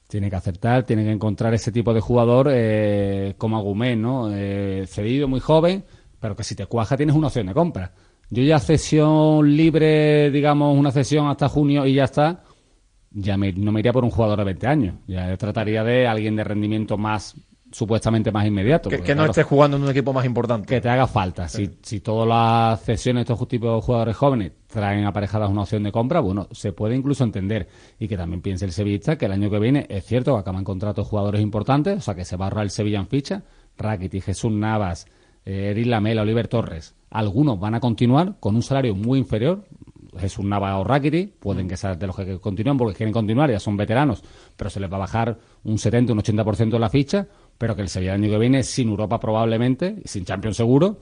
Tiene que acertar, tiene que encontrar ese tipo de jugador eh, como Agumé, ¿no? Eh, cedido, muy joven, pero que si te cuaja tienes una opción de compra. Yo ya cesión libre, digamos, una cesión hasta junio y ya está, ya no me iría por un jugador de 20 años. Ya trataría de alguien de rendimiento más, supuestamente más inmediato. Que, no claro, esté jugando en un equipo más importante. que te haga falta. Si, si todas las cesiones de estos tipos de jugadores jóvenes traen aparejadas una opción de compra, bueno, se puede incluso entender. Y que también piense el sevillista que el año que viene es cierto que acaban contratos jugadores importantes, o sea que se va a ahorrar el Sevilla en ficha. Rakitic, Jesús Navas, eh, Eric Lamela, Oliver Torres. Algunos van a continuar con un salario muy inferior. Jesús Navas o Rakitic pueden que sean de los que continúan porque quieren continuar, ya son veteranos, pero se les va a bajar un 70, un 80% de la ficha, pero que el Sevilla el año que viene, sin Europa probablemente, y sin Champions seguro,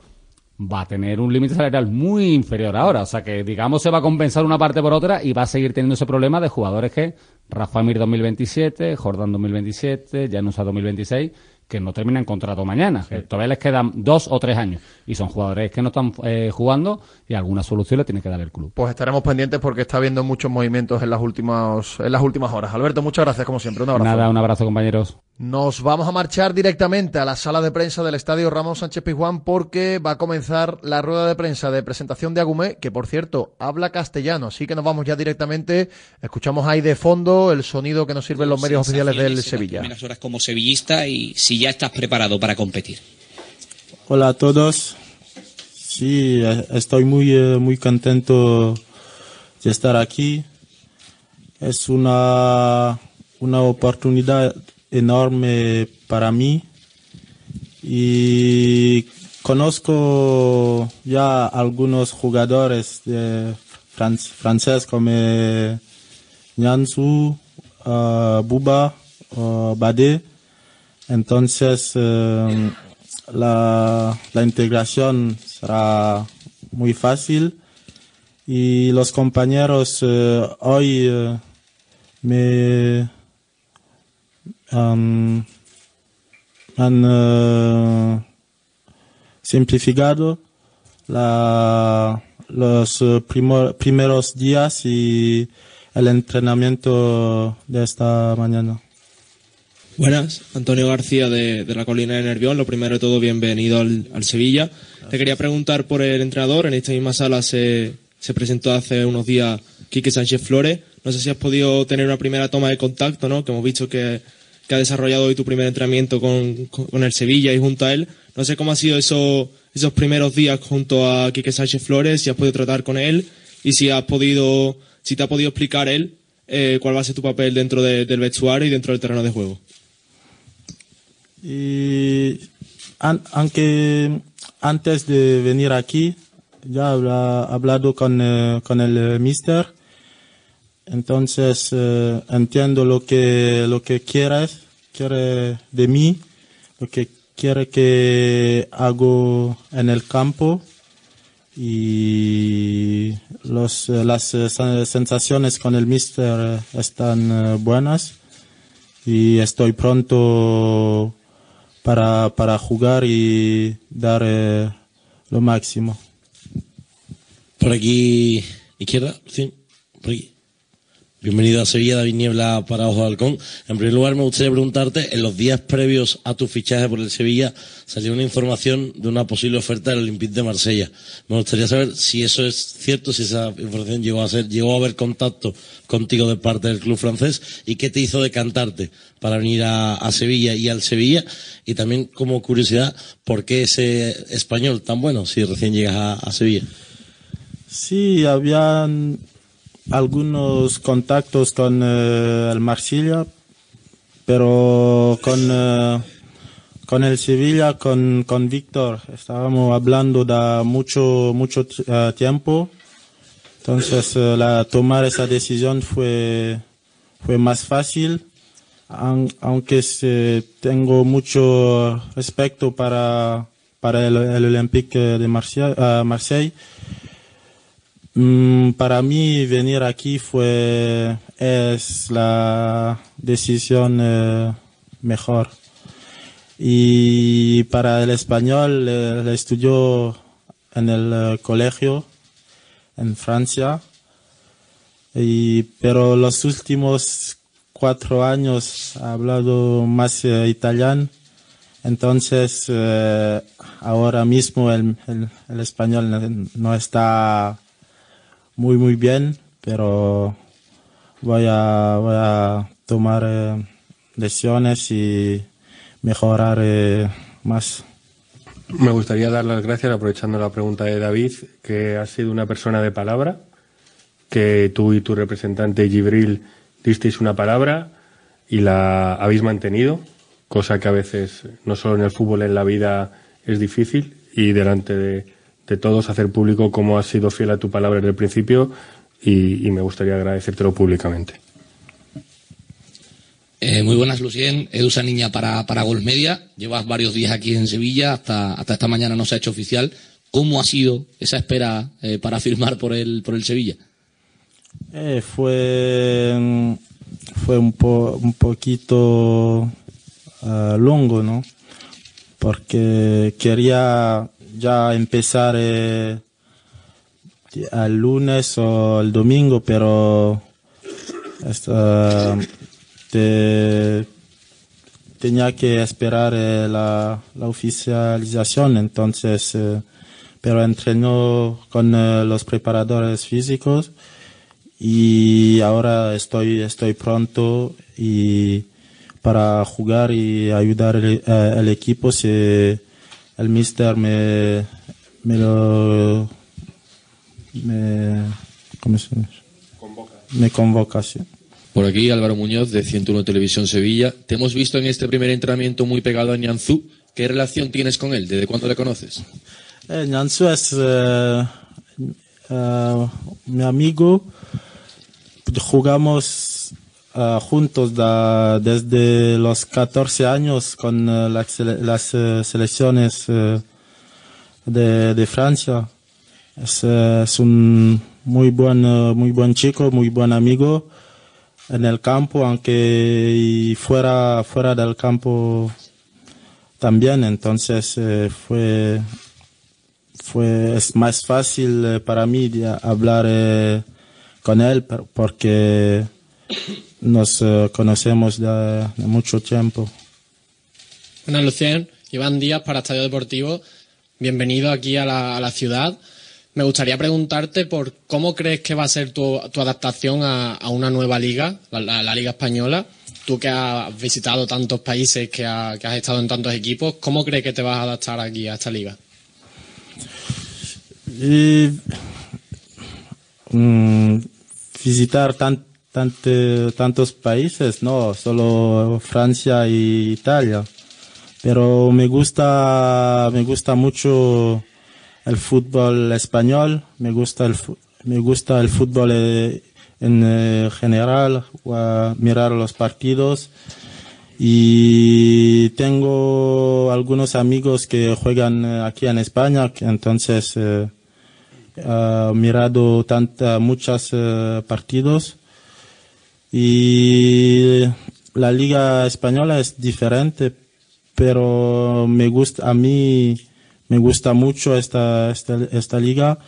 va a tener un límite salarial muy inferior ahora. O sea que, digamos, se va a compensar una parte por otra y va a seguir teniendo ese problema de jugadores que Rafa Mir 2027, Jordan 2027, Janusa 2026, que no terminan contrato mañana. todavía les quedan dos o tres años. Y son jugadores que no están eh, jugando y alguna solución le tiene que dar el club. Pues estaremos pendientes porque está habiendo muchos movimientos en las últimas, en las últimas horas. Alberto, muchas gracias como siempre. Un abrazo. Nada, un abrazo, compañeros. Nos vamos a marchar directamente a la sala de prensa del Estadio Ramón Sánchez Pizjuán porque va a comenzar la rueda de prensa de presentación de Agumé, que por cierto habla castellano, así que nos vamos ya directamente. Escuchamos ahí de fondo el sonido que nos sirven los medios oficiales del en las Sevilla. primeras horas como sevillista y si ya estás preparado para competir. Hola a todos. Sí, eh, estoy muy, eh, muy contento de estar aquí. Es una, una oportunidad enorme para mí y conozco ya algunos jugadores de fran- francés como Nyansu, uh, Buba, uh, Bade. Entonces, eh, la, la integración será muy fácil y los compañeros eh, hoy eh, me han, han eh, simplificado la- los eh, primo- primeros días y el entrenamiento de esta mañana. Buenas, Antonio García de, de la Colina de Nervión. Lo primero de todo, bienvenido al, al Sevilla. Te quería preguntar por el entrenador. En esta misma sala se, se presentó hace unos días Quique Sánchez Flores. No sé si has podido tener una primera toma de contacto, ¿no? Que hemos visto que, que ha desarrollado hoy tu primer entrenamiento con, el Sevilla y junto a él. No sé cómo ha sido eso, esos primeros días junto a Quique Sánchez Flores, si has podido tratar con él y si has podido, si te ha podido explicar él eh, cuál va a ser tu papel dentro de- del vestuario y dentro del terreno de juego. Y aunque antes de venir aquí ya habla hablado con, eh, con el mister, entonces eh, entiendo lo que, lo que quieres, quiere de mí, lo que quiere que hago en el campo y los, eh, las eh, sen- sensaciones con el mister están buenas y estoy pronto para, para jugar y dar lo máximo. Por aquí Izquierda, sí, por aquí. Bienvenido a Sevilla, David Niebla para Ojo de Halcón. En primer lugar, me gustaría preguntarte, en los días previos a tu fichaje por el Sevilla, salió una información de una posible oferta del Olympique de Marsella. Me gustaría saber si eso es cierto, si esa información llegó a ser, llegó a haber contacto contigo de parte del club francés y qué te hizo decantarte para venir a, Sevilla y al Sevilla. Y también, como curiosidad, ¿por qué ese español tan bueno si recién llegas a, a Sevilla? Sí, habían algunos contactos con eh, el Marsella, pero con, eh, con el Sevilla, con, con Víctor, estábamos hablando de mucho, mucho eh, tiempo. Entonces, la, tomar esa decisión fue, fue más fácil, aun- aunque se- tengo mucho respeto para, para el, el Olympique de Marseille, eh, Marseille. Mm, para mí venir aquí fue es la decisión eh, mejor. Y para el español eh, estudió en el eh, colegio en Francia. Y, pero los últimos cuatro años he hablado más eh, italiano. Entonces, ahora mismo el, el- español no está muy, muy bien, pero voy a, voy a tomar eh, decisiones y mejorar eh, más. Me gustaría dar las gracias, aprovechando la pregunta de David, que has sido una persona de palabra, que tú y tu representante Gibril disteis una palabra y la habéis mantenido, cosa que a veces, no solo en el fútbol, en la vida es difícil, y delante de, de todos hacer público cómo has sido fiel a tu palabra desde el principio, y, y me gustaría agradecértelo públicamente. Eh, muy buenas, Lucien. Edu Niña para, para Gol Media. Llevas varios días aquí en Sevilla, hasta, hasta esta mañana no se ha hecho oficial. ¿Cómo ha sido esa espera eh, para firmar por el, por el Sevilla? Eh, fue, fue un, po- un poquito ah, longo, ¿no? Porque quería ya empezar eh, el lunes o el domingo, pero tenía que esperar eh, la, la oficialización, entonces, eh, pero entrenó con eh, los preparadores físicos y ahora estoy estoy pronto y para jugar y ayudar el, el equipo si el mister me me lo me ¿cómo se dice? me convoca sí. Por aquí Álvaro Muñoz de 101 Televisión Sevilla. Te hemos visto en este primer entrenamiento muy pegado a Nianzú. ¿Qué relación tienes con él? ¿Desde cuándo le conoces? Eh, es eh, eh, mi amigo. Jugamos eh, juntos desde los 14 años con eh, las, eh, selecciones eh, de, Francia. Es, un muy buen, muy buen chico, muy buen amigo en el campo, aunque fuera, fuera del campo también. Entonces fue fue es más fácil para mí hablar con él porque nos eh, conocemos de, de mucho tiempo. Buenas, Lucien. Iván Díaz para Estadio Deportivo. Bienvenido aquí a la, a la ciudad. Me gustaría preguntarte por cómo crees que va a ser tu, tu adaptación a, a una nueva liga, la, la- la Liga Española. Tú que has visitado tantos países, que, ha- que has estado en tantos equipos, ¿cómo crees que te vas a adaptar aquí a esta liga? Y mm, visitar tan, tantos países, no, solo Francia y Italia. Pero me gusta, me gusta mucho el fútbol español, me gusta el, me gusta el fútbol eh, en eh, general, mirar los partidos. Y tengo algunos amigos que juegan eh, aquí en España, entonces he mirado tanta, muchos partidos. Y la liga española es diferente, pero me gusta, a mí me gusta mucho esta, esta, esta liga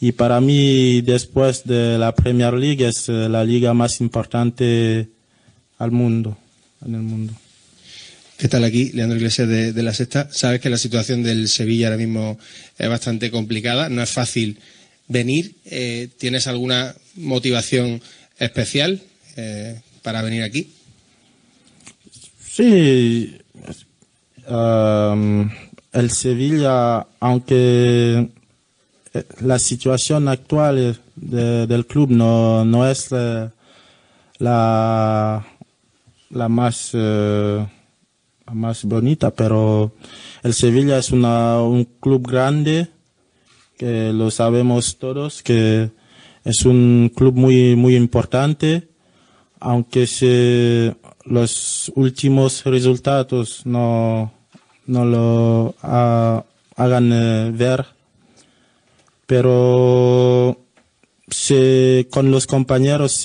Y para mí, después de la Premier League, es eh, la liga más importante al mundo, en el mundo. ¿Qué tal aquí? Leandro Iglesias de, La Sexta. Sabes que la situación del Sevilla ahora mismo es bastante complicada. No es fácil venir. Eh, ¿Tienes alguna motivación especial eh, para venir aquí? Sí, um, el Sevilla, aunque eh, la situación actual de- del club no, no es eh, la, la más más bonita, pero el Sevilla es una, un club grande que lo sabemos todos que es un club muy muy importante aunque se, los últimos resultados no, no lo ha- hagan eh, ver, pero se, con los compañeros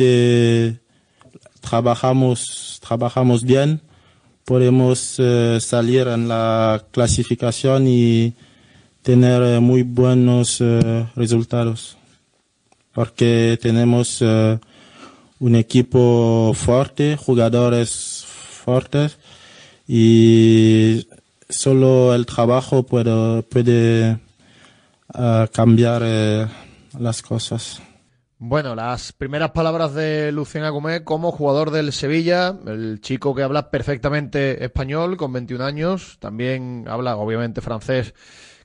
trabajamos, trabajamos bien, podemos eh, salir en la clasificación y tener eh, muy buenos resultados, porque tenemos un equipo fuerte, jugadores fuertes y solo el trabajo puede, puede ah, cambiar eh, las cosas. Bueno, las primeras palabras de Lucien Agumé como jugador del Sevilla, el chico que habla perfectamente español con 21 años, también habla obviamente francés,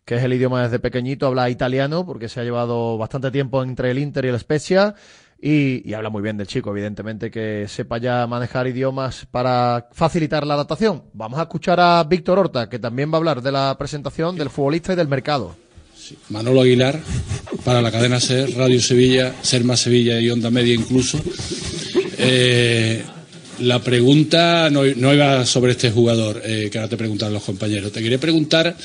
que es el idioma desde pequeñito, habla italiano porque se ha llevado bastante tiempo entre el Inter y el Spezia y, habla muy bien del chico, evidentemente que sepa ya manejar idiomas para facilitar la adaptación. Vamos a escuchar a Víctor Horta, que también va a hablar de la presentación del futbolista y del mercado. Manolo Aguilar, para la cadena SER, Radio Sevilla, Ser Más Sevilla y Onda Media incluso. Eh, la pregunta no, no iba sobre este jugador, eh, que ahora te preguntan los compañeros. Te quería preguntar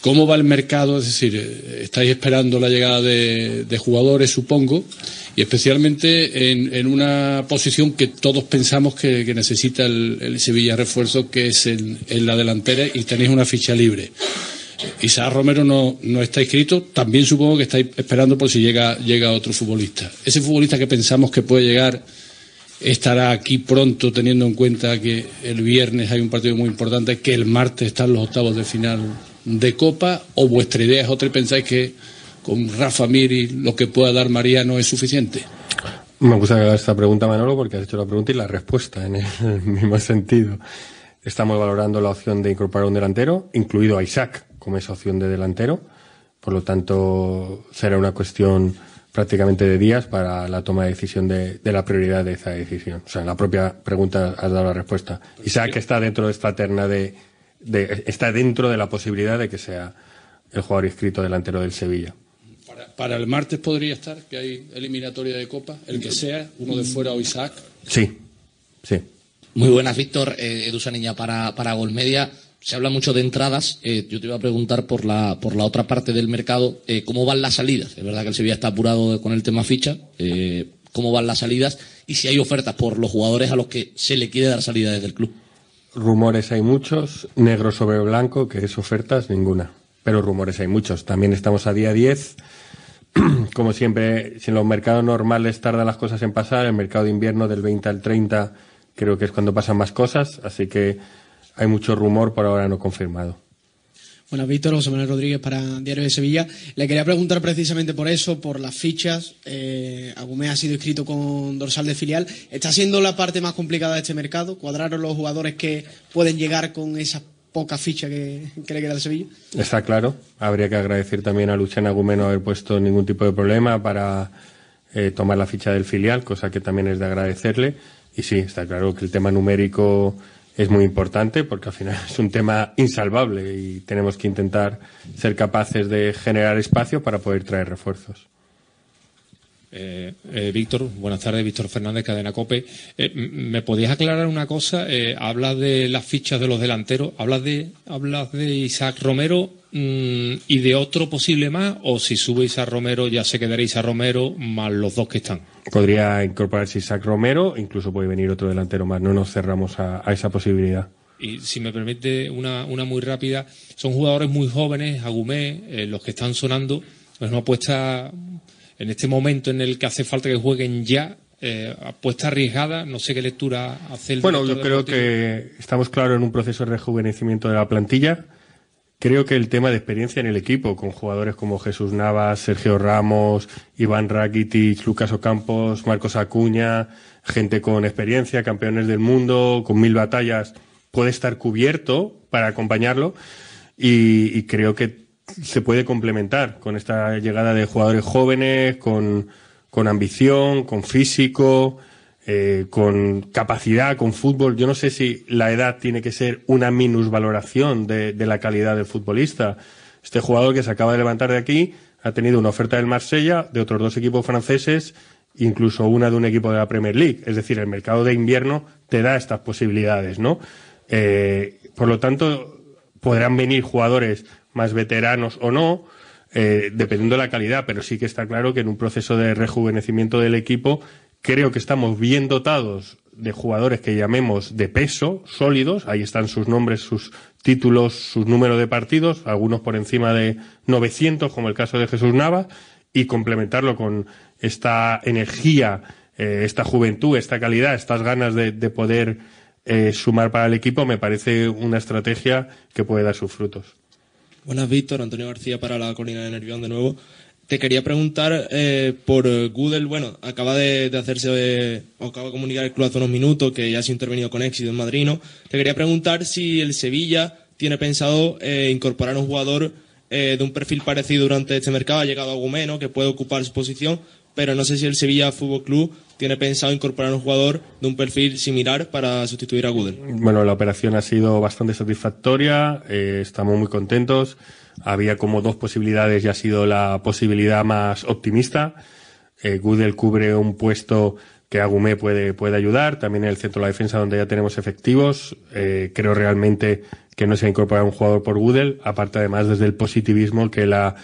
cómo va el mercado, es decir, eh, estáis esperando la llegada de, jugadores, supongo, y especialmente en, una posición que todos pensamos que, necesita el, el Sevilla refuerzo, que es en, en la delantera, y tenéis una ficha libre. Isaac Romero no, no está inscrito, también supongo que estáis esperando por si llega, llega otro futbolista. Ese futbolista que pensamos que puede llegar estará aquí pronto, teniendo en cuenta que el viernes hay un partido muy importante, que el martes están los octavos de final de Copa, o vuestra idea es otra y pensáis que con Rafa Miri lo que pueda dar Mariano es suficiente. Me gusta que esta pregunta, Manolo, porque has hecho la pregunta y la respuesta en el [laughs] mismo sentido. Estamos valorando la opción de incorporar un delantero, incluido a Isaac como esa opción de delantero. Por lo tanto, será una cuestión prácticamente de días para la toma de decisión de, de la prioridad de esa decisión. O sea, en la propia pregunta has dado la respuesta. Isaac está dentro de esta terna de, de- está dentro de la posibilidad de que sea el jugador inscrito delantero del Sevilla. Para, para el martes podría estar, que hay eliminatoria de Copa, el que sea, uno de fuera o Isaac. Sí, sí. Muy buenas, Víctor. Eh, Edu Saniña para, para Golmedia. Se habla mucho de entradas. Eh, yo te iba a preguntar por la, por la otra parte del mercado, eh, ¿cómo van las salidas? Es verdad que el Sevilla está apurado con el tema ficha. eh, ¿Cómo van las salidas? Y si hay ofertas por los jugadores a los que se le quiere dar salida desde el club. Rumores hay muchos, negro sobre blanco, que es ofertas, ninguna. Pero rumores hay muchos. También estamos a día 10. [clears throat] Como siempre, si en los mercados normales tardan las cosas en pasar, el mercado de invierno del 20 al 30 creo que es cuando pasan más cosas, así que hay mucho rumor por ahora no confirmado. Buenas, Víctor. José Manuel Rodríguez para Diario de Sevilla. Le quería preguntar precisamente por eso, por las fichas. Eh, Agumé ha sido inscrito con dorsal de filial. ¿Está siendo la parte más complicada de este mercado? ¿Cuadraron los jugadores que pueden llegar con esa poca ficha que, que le queda al Sevilla? Está claro. Habría que agradecer también a Luciana Gumeno no haber puesto ningún tipo de problema para eh, tomar la ficha del filial, cosa que también es de agradecerle. Y sí, está claro que el tema numérico es muy importante porque al final [laughs] es un tema insalvable y tenemos que intentar ser capaces de generar espacio para poder traer refuerzos. Eh, eh, Víctor, buenas tardes, Víctor Fernández, Cadena Cope. Eh, ¿Me podías aclarar una cosa? Hablas de las fichas de los delanteros, hablas de, hablas de Isaac Romero mm, y de otro posible más, o si sube Isaac Romero ya se quedará Isaac Romero más los dos que están. Podría incorporarse Isaac Romero, incluso puede venir otro delantero más. No nos cerramos a, a esa posibilidad. Y si me permite una, una muy rápida, son jugadores muy jóvenes, Agumé, eh, los que están sonando. es una apuesta en este momento en el que hace falta que jueguen ya, eh, apuesta arriesgada, no sé qué lectura hace el Bueno, yo creo deportivo. que estamos claros en un proceso de rejuvenecimiento de la plantilla. Creo que el tema de experiencia en el equipo, con jugadores como Jesús Navas, Sergio Ramos, Iván Rakitic, Lucas Ocampos, Marcos Acuña, gente con experiencia, campeones del mundo, con mil batallas, puede estar cubierto para acompañarlo y, y creo que se puede complementar con esta llegada de jugadores jóvenes, con, con ambición, con físico, eh, con capacidad, con fútbol. Yo no sé si la edad tiene que ser una minusvaloración de, la calidad del futbolista. Este jugador que se acaba de levantar de aquí ha tenido una oferta del Marsella, de otros dos equipos franceses, incluso una de un equipo de la Premier League. Es decir, el mercado de invierno te da estas posibilidades, ¿no? Eh, por lo tanto, podrán venir jugadores más veteranos o no, eh, dependiendo de la calidad, pero sí que está claro que en un proceso de rejuvenecimiento del equipo creo que estamos bien dotados de jugadores que llamemos de peso, sólidos, ahí están sus nombres, sus títulos, sus números de partidos, algunos por encima de 900, como el caso de Jesús Nava, y complementarlo con esta energía, eh, esta juventud, esta calidad, estas ganas de, de poder eh, sumar para el equipo, me parece una estrategia que puede dar sus frutos. Buenas, Víctor. Antonio García para la Colina de Nervión de nuevo. Te quería preguntar eh, por Gudel. Bueno, acaba de, hacerse, eh, acaba de comunicar el club hace unos minutos que ya se ha intervenido con éxito en Madrid, ¿no? Te quería preguntar si el Sevilla tiene pensado eh, incorporar un jugador eh, de un perfil parecido durante este mercado. Ha llegado a Gumeno, que puede ocupar su posición, pero no sé si el Sevilla Fútbol Club tiene pensado incorporar un jugador de un perfil similar para sustituir a Gudel. Bueno, la operación ha sido bastante satisfactoria, eh, estamos muy contentos. Había como dos posibilidades y ha sido la posibilidad más optimista. Eh, Gudel cubre un puesto que Agumé puede, puede ayudar, también en el centro de la defensa donde ya tenemos efectivos. Eh, creo realmente que no se ha incorporado un jugador por Gudel, aparte además desde el positivismo que la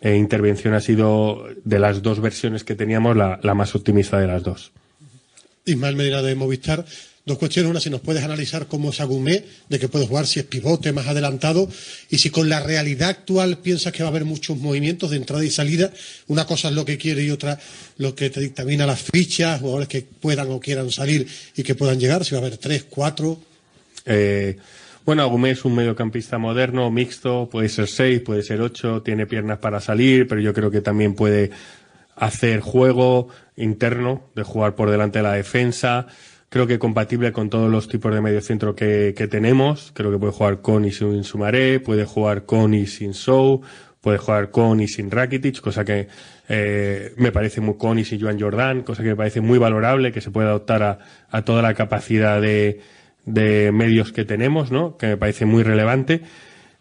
eh, intervención ha sido de las dos versiones que teníamos la, la más optimista de las dos. Ismael Medina de Movistar. Dos cuestiones. Una, si nos puedes analizar cómo es Agumé, de que puede jugar, si es pivote, más adelantado, y si con la realidad actual piensas que va a haber muchos movimientos de entrada y salida. Una cosa es lo que quiere y otra lo que te dictamina las fichas, jugadores que puedan o quieran salir y que puedan llegar, si va a haber tres, cuatro. Eh, bueno, Agumé es un mediocampista moderno, mixto, puede ser seis, puede ser ocho, tiene piernas para salir, pero yo creo que también puede hacer juego interno, de jugar por delante de la defensa. Creo que compatible con todos los tipos de mediocentro que, que tenemos. Creo que puede jugar con y sin Sumaré, puede jugar con y sin Sou, puede jugar con y sin Rakitic, cosa que eh, me parece muy con y sin Joan Jordan, cosa que me parece muy valorable, que se puede adoptar a toda la capacidad de, de medios que tenemos, ¿no? Que me parece muy relevante.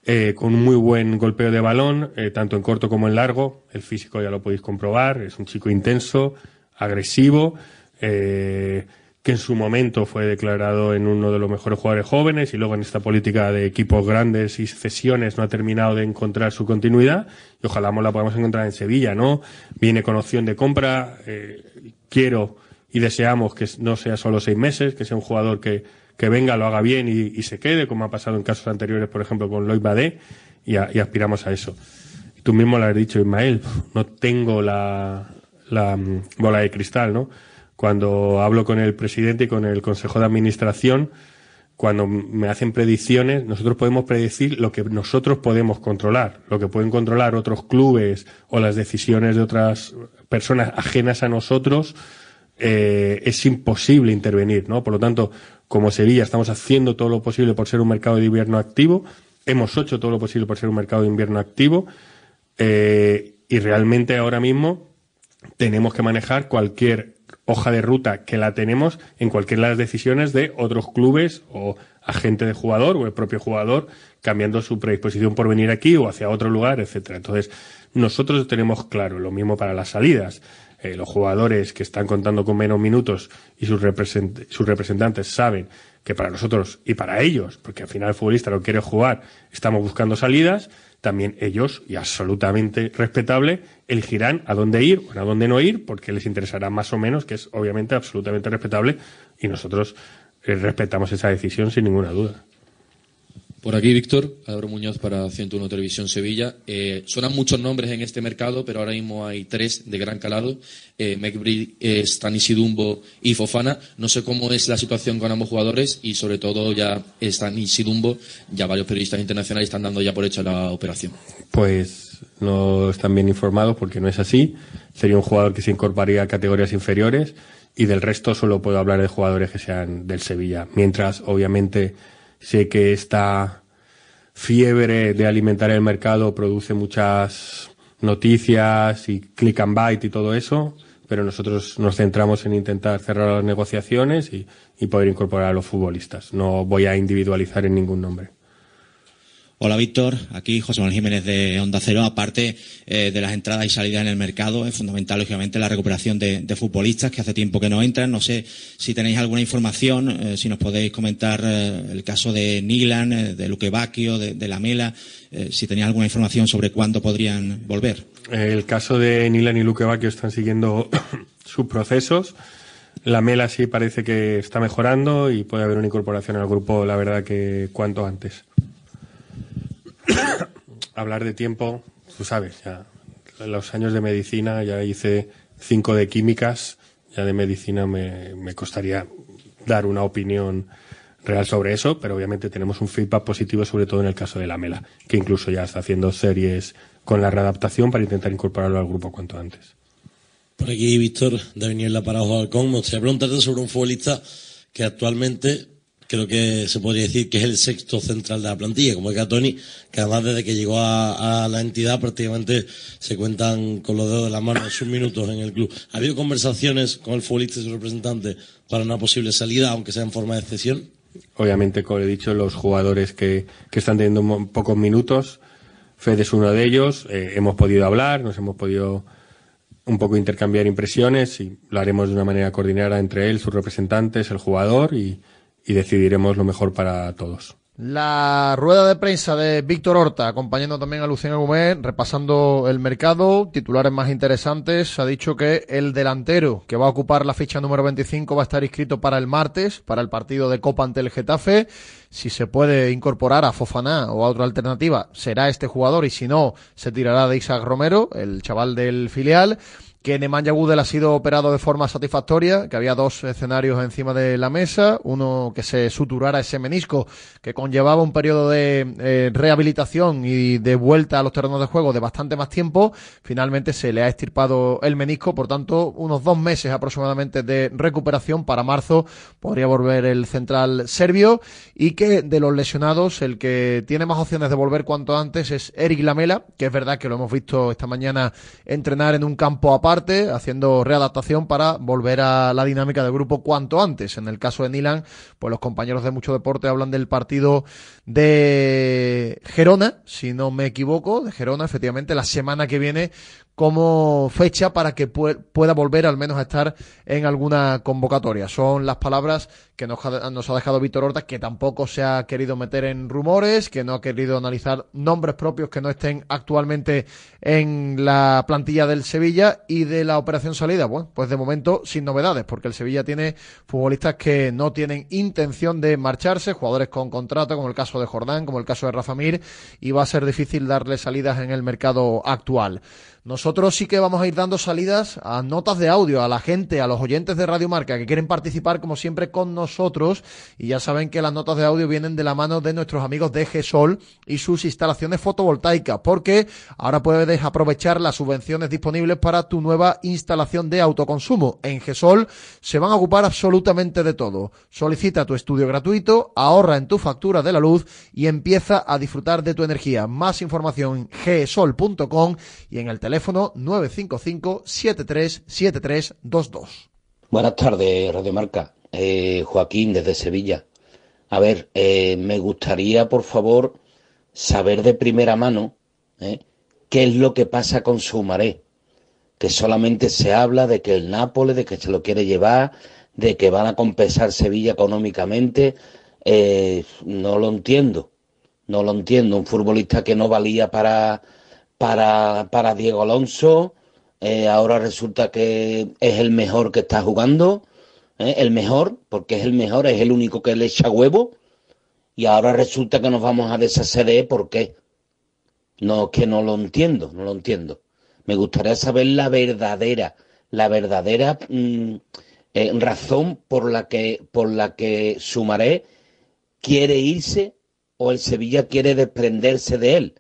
Eh, con un muy buen golpeo de balón, eh, tanto en corto como en largo. El físico ya lo podéis comprobar, es un chico intenso, agresivo, eh, que en su momento fue declarado en uno de los mejores jugadores jóvenes y luego en esta política de equipos grandes y cesiones no ha terminado de encontrar su continuidad y ojalá la podamos encontrar en Sevilla, ¿no? Viene con opción de compra, quiero y deseamos que no sea solo seis meses, que sea un jugador que, que venga, lo haga bien y, se quede, como ha pasado en casos anteriores, por ejemplo, con Lloyd Badé, y aspiramos a eso. Tú mismo lo has dicho, Ismael, no tengo la, la mm, bola de cristal, ¿no? Cuando hablo con el presidente y con el consejo de administración, cuando me hacen predicciones, nosotros podemos predecir lo que nosotros podemos controlar, lo que pueden controlar otros clubes o las decisiones de otras personas ajenas a nosotros, eh, es imposible intervenir, ¿no? Por lo tanto, como Sevilla estamos haciendo todo lo posible por ser un mercado de invierno activo, hemos hecho todo lo posible por ser un mercado de invierno activo, eh, y realmente ahora mismo tenemos que manejar cualquier hoja de ruta que la tenemos en cualquiera de las decisiones de otros clubes o agente de jugador o el propio jugador cambiando su predisposición por venir aquí o hacia otro lugar, etcétera. Entonces, nosotros tenemos claro lo mismo para las salidas. Eh, los jugadores que están contando con menos minutos y sus, represent- sus representantes saben que para nosotros y para ellos, porque al final el futbolista no quiere jugar, estamos buscando salidas, también ellos, y absolutamente respetable, elegirán a dónde ir o a dónde no ir, porque les interesará más o menos, que es obviamente absolutamente respetable, y nosotros eh, respetamos esa decisión sin ninguna duda. Por aquí, Víctor, Álvaro Muñoz para 101 Televisión Sevilla. Eh, suenan muchos nombres en este mercado, pero ahora mismo hay tres de gran calado. Eh, Mekbri, eh, Stanisidumbo y Fofana. No sé cómo es la situación con ambos jugadores y, sobre todo, ya Stanisidumbo, ya varios periodistas internacionales están dando ya por hecho la operación. Pues no están bien informados porque no es así. Sería un jugador que se incorporaría a categorías inferiores y del resto solo puedo hablar de jugadores que sean del Sevilla. Mientras, obviamente, sé que esta fiebre de alimentar el mercado produce muchas noticias y click and bite y todo eso, pero nosotros nos centramos en intentar cerrar las negociaciones y, y poder incorporar a los futbolistas. No voy a individualizar en ningún nombre. Hola Víctor, aquí José Manuel Jiménez de Onda Cero. Aparte eh, de las entradas y salidas en el mercado, es fundamental lógicamente la recuperación de, futbolistas que hace tiempo que no entran. No sé si tenéis alguna información, eh, si nos podéis comentar eh, el caso de Nilan, de Luque de, Lamela, si tenéis alguna información sobre cuándo podrían volver. El caso de Nilan y Luque Bacchio están siguiendo [coughs] sus procesos. La Mela sí parece que está mejorando y puede haber una incorporación al grupo, la verdad que cuanto antes. [coughs] Hablar de tiempo, tú sabes, ya los años de medicina ya hice cinco de químicas, ya de medicina me, me costaría dar una opinión real sobre eso, pero obviamente tenemos un feedback positivo sobre todo en el caso de la Mela, que incluso ya está haciendo series con la readaptación para intentar incorporarlo al grupo cuanto antes. Por aquí, Víctor, de Viniela para Ojo Halcón. Me gustaría preguntarte sobre un futbolista que actualmente creo que se podría decir que es el sexto central de la plantilla, como es Gatoni, que además desde que llegó a, la entidad prácticamente se cuentan con los dedos de la mano sus minutos en el club. ¿Ha habido conversaciones con el futbolista y su representante para una posible salida, aunque sea en forma de excepción? Obviamente, como he dicho, los jugadores que, que están teniendo pocos minutos, Fed es uno de ellos, eh, hemos podido hablar, nos hemos podido un poco intercambiar impresiones y lo haremos de una manera coordinada entre él, sus representantes, el jugador y, y decidiremos lo mejor para todos. La rueda de prensa de Víctor Horta, acompañando también a Luciano Gómez, repasando el mercado, titulares más interesantes, ha dicho que el delantero que va a ocupar la ficha número 25 va a estar inscrito para el martes, para el partido de Copa ante el Getafe. Si se puede incorporar a Fofaná o a otra alternativa, será este jugador y si no, se tirará de Isaac Romero, el chaval del filial que Nemanja Gudel ha sido operado de forma satisfactoria, que había dos escenarios encima de la mesa, uno que se suturara ese menisco que conllevaba un periodo de eh, rehabilitación y de vuelta a los terrenos de juego de bastante más tiempo, finalmente se le ha extirpado el menisco, por tanto unos dos meses aproximadamente de recuperación. Para marzo podría volver el central serbio. Y que de los lesionados el que tiene más opciones de volver cuanto antes es Eric Lamela, que es verdad que lo hemos visto esta mañana entrenar en un campo aparte haciendo readaptación para volver a la dinámica del grupo cuanto antes. En el caso de Nilan, pues los compañeros de Mucho Deporte hablan del partido de Gerona, si no me equivoco, de Gerona, efectivamente, la semana que viene como fecha para que pu pueda volver al menos a estar en alguna convocatoria. Son las palabras que nos ha, nos ha dejado Víctor Horta, que tampoco se ha querido meter en rumores, que no ha querido analizar nombres propios que no estén actualmente en la plantilla del Sevilla y de la operación salida. Bueno, pues de momento sin novedades, porque el Sevilla tiene futbolistas que no tienen intención de marcharse, jugadores con contrato, como el caso de Jordán, como el caso de Rafa Mir, y va a ser difícil darle salidas en el mercado actual. Nosotros sí que vamos a ir dando salidas a notas de audio, a la gente, a los oyentes de Radio Marca que quieren participar como siempre con nosotros y ya saben que las notas de audio vienen de la mano de nuestros amigos de GESOL y sus instalaciones fotovoltaicas porque ahora aprovechar las subvenciones disponibles para tu nueva instalación de autoconsumo. En GESOL se van a ocupar absolutamente de todo. Solicita tu estudio gratuito, ahorra en tu factura de la luz y empieza a disfrutar de tu energía. Más información en gesol.com y en el teléfono teléfono 955-737322. Buenas tardes, Radio Marca. Eh, Joaquín, desde Sevilla. A ver, eh, me gustaría, por favor, saber de primera mano ¿eh? Qué es lo que pasa con Sumaré. Que solamente se habla de que el Nápoles, de que se lo quiere llevar, de que van a compensar Sevilla económicamente. no lo entiendo. No lo entiendo. Un futbolista que no valía para para, para Diego Alonso. Eh, ahora resulta que es el mejor que está jugando. ¿eh? El mejor, porque es el mejor, es el único que le echa huevo. y ahora resulta que nos vamos a deshacer de él, ¿por qué? No, que no lo entiendo, no lo entiendo. Me gustaría saber la verdadera, la verdadera mm, eh, razón por la que, por la que Sumaré quiere irse o el Sevilla quiere desprenderse de él.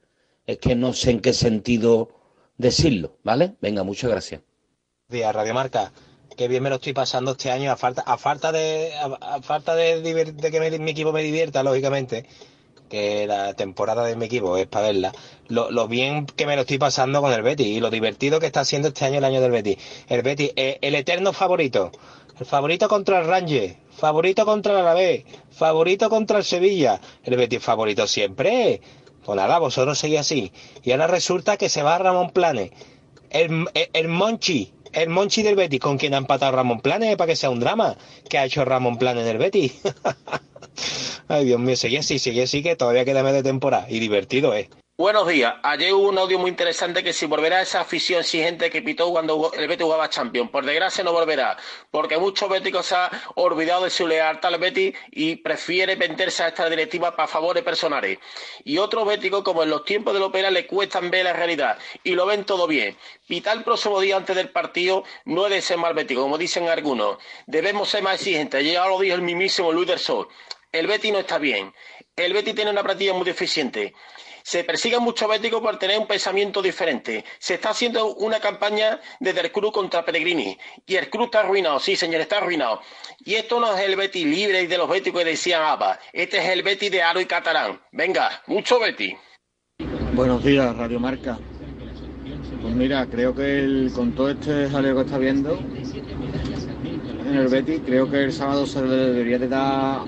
Es que no sé en qué sentido decirlo, ¿vale? Venga, muchas gracias. Día Radio Marca. Qué bien me lo estoy pasando este año a falta, a falta de, a, falta de, que mi equipo me divierta, lógicamente, que la temporada de mi equipo es para verla. Lo, lo bien que me lo estoy pasando con el Betis y lo divertido que está haciendo este año el año del Betis. El Betis, eh, el eterno favorito. El favorito contra el Ranger, favorito contra el Alavés, favorito contra el Sevilla. El Betis favorito siempre. Pues nada, vosotros seguís así. Y ahora resulta que se va Ramón Planes. El, el, el Monchi, el Monchi del Betis, con quien ha empatado Ramón Planes para que sea un drama. que ha hecho Ramón Planes del Betis? [laughs] Ay, Dios mío, sigue así, sigue así, que todavía queda media temporada. Y divertido es. Buenos días. Ayer hubo un audio muy interesante que si volverá esa afición exigente que pitó cuando el Betis jugaba Champions. Por desgracia no volverá, porque muchos béticos se han olvidado de su lealtad al Betis y prefiere meterse a esta directiva para favores personales. Y otros béticos, como en los tiempos de la ópera, le cuestan ver la realidad y lo ven todo bien. Pitar el próximo día antes del partido no es de ser mal bético, como dicen algunos. Debemos ser más exigentes. Ya lo dijo el mismísimo Luis del Sol. El Betis no está bien. El Betis tiene una plantilla muy deficiente. Se persigue a muchos béticos por tener un pensamiento diferente. Se está haciendo una campaña desde el club contra Pellegrini. Y el club está arruinado, sí, señor, está arruinado. Y esto no es el Betis libre y de los béticos que decían APA. Este es el Betis de Aro y Catalán. Venga, mucho Betis. Buenos días, Radio Marca. Pues mira, creo que con todo este jaleo que está viendo en el Betis, creo que el sábado se debería de dar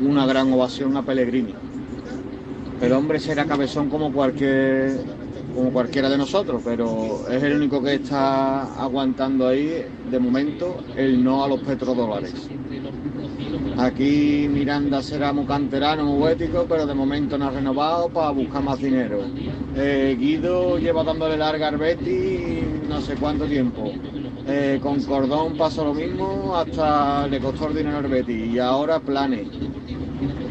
una gran ovación a Pellegrini. El hombre será cabezón como cualquier como cualquiera de nosotros, pero es el único que está aguantando ahí de momento el no a los petrodólares. Aquí Miranda será muy canterano, muy pero de momento no ha renovado para buscar más dinero. Eh, Guido lleva dándole larga al Betis no sé cuánto tiempo. Eh, con Cordón pasó lo mismo, hasta le costó el dinero al Betis. Y ahora planes.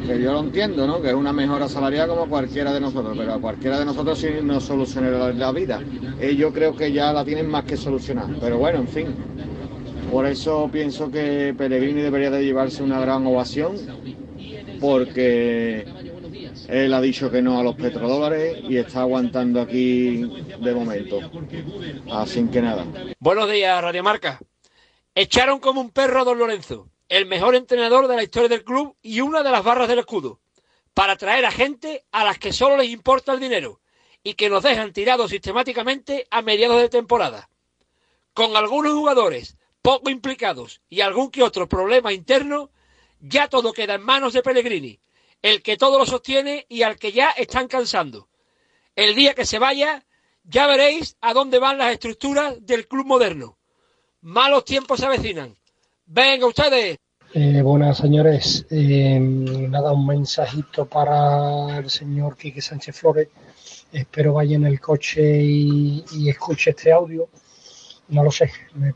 Que yo lo entiendo, ¿no? Que es una mejora salarial como cualquiera de nosotros, pero a cualquiera de nosotros sí nos soluciona la, vida. Ellos creo que ya la tienen más que solucionar. Pero bueno, en fin. Por eso pienso que Pellegrini debería de llevarse una gran ovación, porque él ha dicho que no a los petrodólares y está aguantando aquí de momento. Así que nada. Buenos días, Radio Marca. Echaron como un perro a Don Lorenzo, el mejor entrenador de la historia del club y una de las barras del escudo, para traer a gente a las que solo les importa el dinero y que nos dejan tirados sistemáticamente a mediados de temporada. Con algunos jugadores poco implicados y algún que otro problema interno, ya todo queda en manos de Pellegrini, el que todo lo sostiene y al que ya están cansando. El día que se vaya, ya veréis a dónde van las estructuras del club moderno. Malos tiempos se avecinan. Venga ustedes. Eh, buenas señores, Eh, nada, un mensajito para el señor Quique Sánchez Flores. Espero vaya en el coche y, escuche este audio. No lo sé,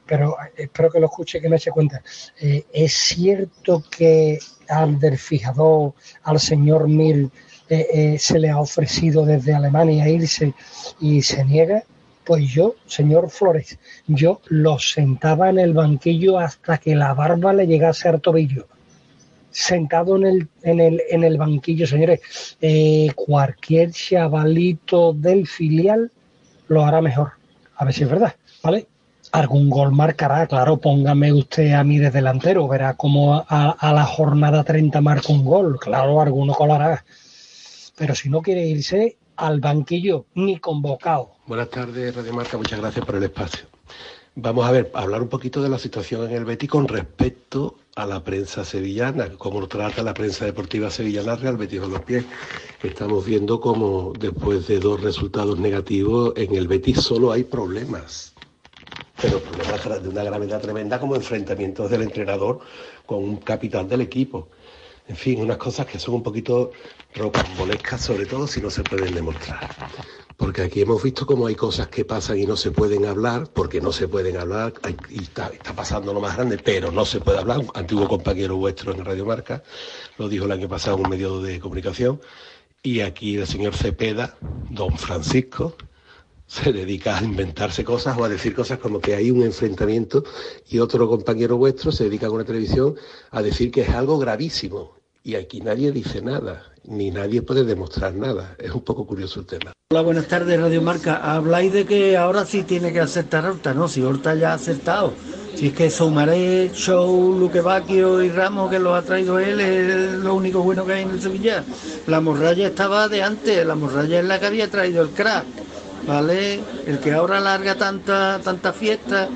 pero espero que lo escuche y que me eche cuenta. Eh, es cierto que al del fijador, al señor Mil, eh, eh, se le ha ofrecido desde Alemania irse y se niega. Pues yo, señor Flores, yo lo sentaba en el banquillo hasta que la barba le llegase al tobillo. Sentado en el, en el, en el banquillo, señores, eh, cualquier chavalito del filial lo hará mejor. A ver si es verdad, ¿vale? Algún gol marcará, claro, póngame usted a mí de delantero, verá cómo a, a la jornada 30 marca un gol, claro, alguno colará. Pero si no quiere irse al banquillo, ni convocado. Buenas tardes, Radio Marca, muchas gracias por el espacio. Vamos a ver, hablar un poquito de la situación en el Betis con respecto a la prensa sevillana, cómo lo trata la prensa deportiva sevillana Real Betis a los pies. Estamos viendo como después de dos resultados negativos en el Betis solo hay problemas, pero problemas de una gravedad tremenda como enfrentamientos del entrenador con un capitán del equipo. En fin, unas cosas que son un poquito rocambolescas, sobre todo si no se pueden demostrar. porque aquí hemos visto cómo hay cosas que pasan y no se pueden hablar, porque no se pueden hablar, y está, está pasando lo más grande, pero no se puede hablar. Un antiguo compañero vuestro en Radio Marca lo dijo el año pasado en un medio de comunicación, y aquí el señor Cepeda, don Francisco, se dedica a inventarse cosas o a decir cosas como que hay un enfrentamiento y otro compañero vuestro se dedica con la televisión a decir que es algo gravísimo. Y aquí nadie dice nada, ni nadie puede demostrar nada. Es un poco curioso el tema. Hola, buenas tardes, Radio Marca. Habláis de que ahora sí tiene que aceptar Horta, ¿no? Si Horta ya ha aceptado. Si es que Soumaré, Show, Luque Bacchio y Ramos, que lo ha traído él, es lo único bueno que hay en el Sevilla. La morralla estaba de antes, la morralla es la que había traído el crack, ¿vale? El que ahora larga tanta, tanta fiesta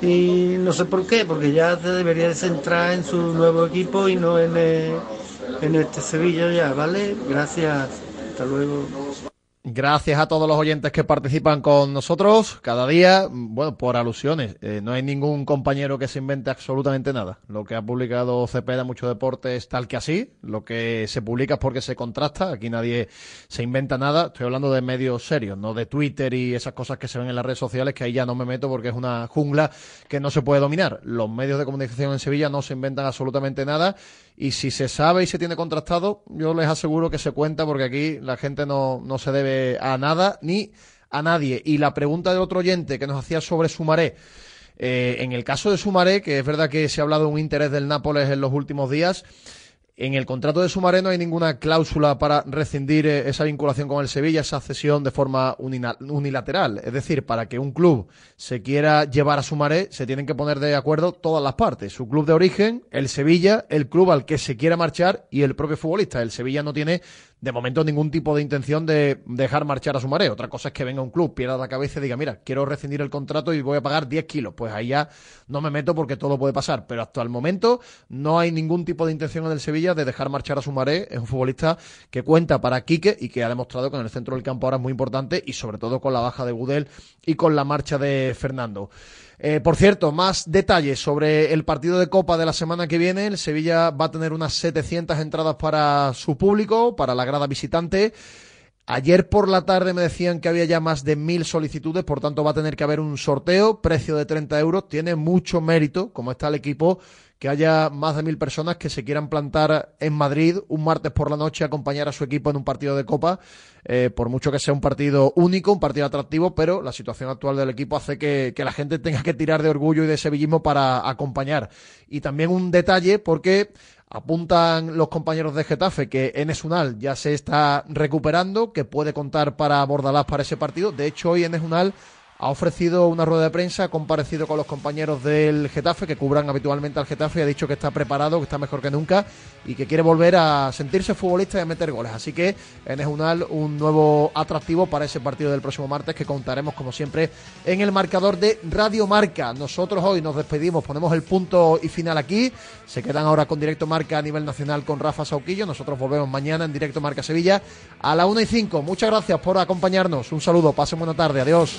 y no sé por qué, porque ya se debería de centrar en su nuevo equipo y no en, eh, en este Sevilla ya, ¿vale? Gracias, hasta luego. Gracias a todos los oyentes que participan con nosotros cada día. Bueno, por alusiones, eh, no hay ningún compañero que se invente absolutamente nada. Lo que ha publicado Cepeda Mucho Deporte es tal que así. Lo que se publica es porque se contrasta. Aquí nadie se inventa nada. Estoy hablando de medios serios, no de Twitter y esas cosas que se ven en las redes sociales, que ahí ya no me meto porque es una jungla que no se puede dominar. Los medios de comunicación en Sevilla no se inventan absolutamente nada. Y si se sabe y se tiene contrastado, yo les aseguro que se cuenta porque aquí la gente no, no se debe a nada ni a nadie. Y la pregunta del otro oyente que nos hacía sobre Sumaré. eh, en el caso de Sumaré, que es verdad que se ha hablado de un interés del Nápoles en los últimos días, en el contrato de Sumaré no hay ninguna cláusula para rescindir eh, esa vinculación con el Sevilla, esa cesión de forma unilateral. Es decir, para que un club se quiera llevar a Sumaré, se tienen que poner de acuerdo todas las partes. Su club de origen, el Sevilla, el club al que se quiera marchar y el propio futbolista. El Sevilla no tiene de momento ningún tipo de intención de dejar marchar a Sumaré. Otra cosa es que venga un club, pierda la cabeza y diga, mira, quiero rescindir el contrato y voy a pagar 10 kilos. Pues ahí ya no me meto porque todo puede pasar. Pero hasta el momento no hay ningún tipo de intención en el Sevilla de dejar marchar a Sumaré. Es un futbolista que cuenta para Quique y que ha demostrado que en el centro del campo ahora es muy importante y sobre todo con la baja de Gudel y con la marcha de Fernando. Eh, por cierto, más detalles sobre el partido de Copa de la semana que viene. El Sevilla va a tener unas 700 entradas para su público, para la grada visitante. Ayer por la tarde me decían que había ya más de mil solicitudes, por tanto va a tener que haber un sorteo, precio de 30 euros. Tiene mucho mérito, como está el equipo, que haya más de mil personas que se quieran plantar en Madrid un martes por la noche a acompañar a su equipo en un partido de Copa, eh, por mucho que sea un partido único, un partido atractivo, pero la situación actual del equipo hace que, la gente tenga que tirar de orgullo y de sevillismo para acompañar. Y también un detalle, porque apuntan los compañeros de Getafe que Enes Unal ya se está recuperando, que puede contar para Bordalás para ese partido. De hecho, hoy Enes Unal ha ofrecido una rueda de prensa, ha comparecido con los compañeros del Getafe que cubran habitualmente al Getafe y ha dicho que está preparado, que está mejor que nunca y que quiere volver a sentirse futbolista y a meter goles. Así que en Unal un nuevo atractivo para ese partido del próximo martes que contaremos como siempre en el marcador de Radio Marca. Nosotros hoy nos despedimos, ponemos el punto y final aquí. Se quedan ahora con Directo Marca a nivel nacional con Rafa Sauquillo. Nosotros volvemos mañana en Directo Marca Sevilla a la 1 y 5. Muchas gracias por acompañarnos. Un saludo, pasen buena tarde. Adiós.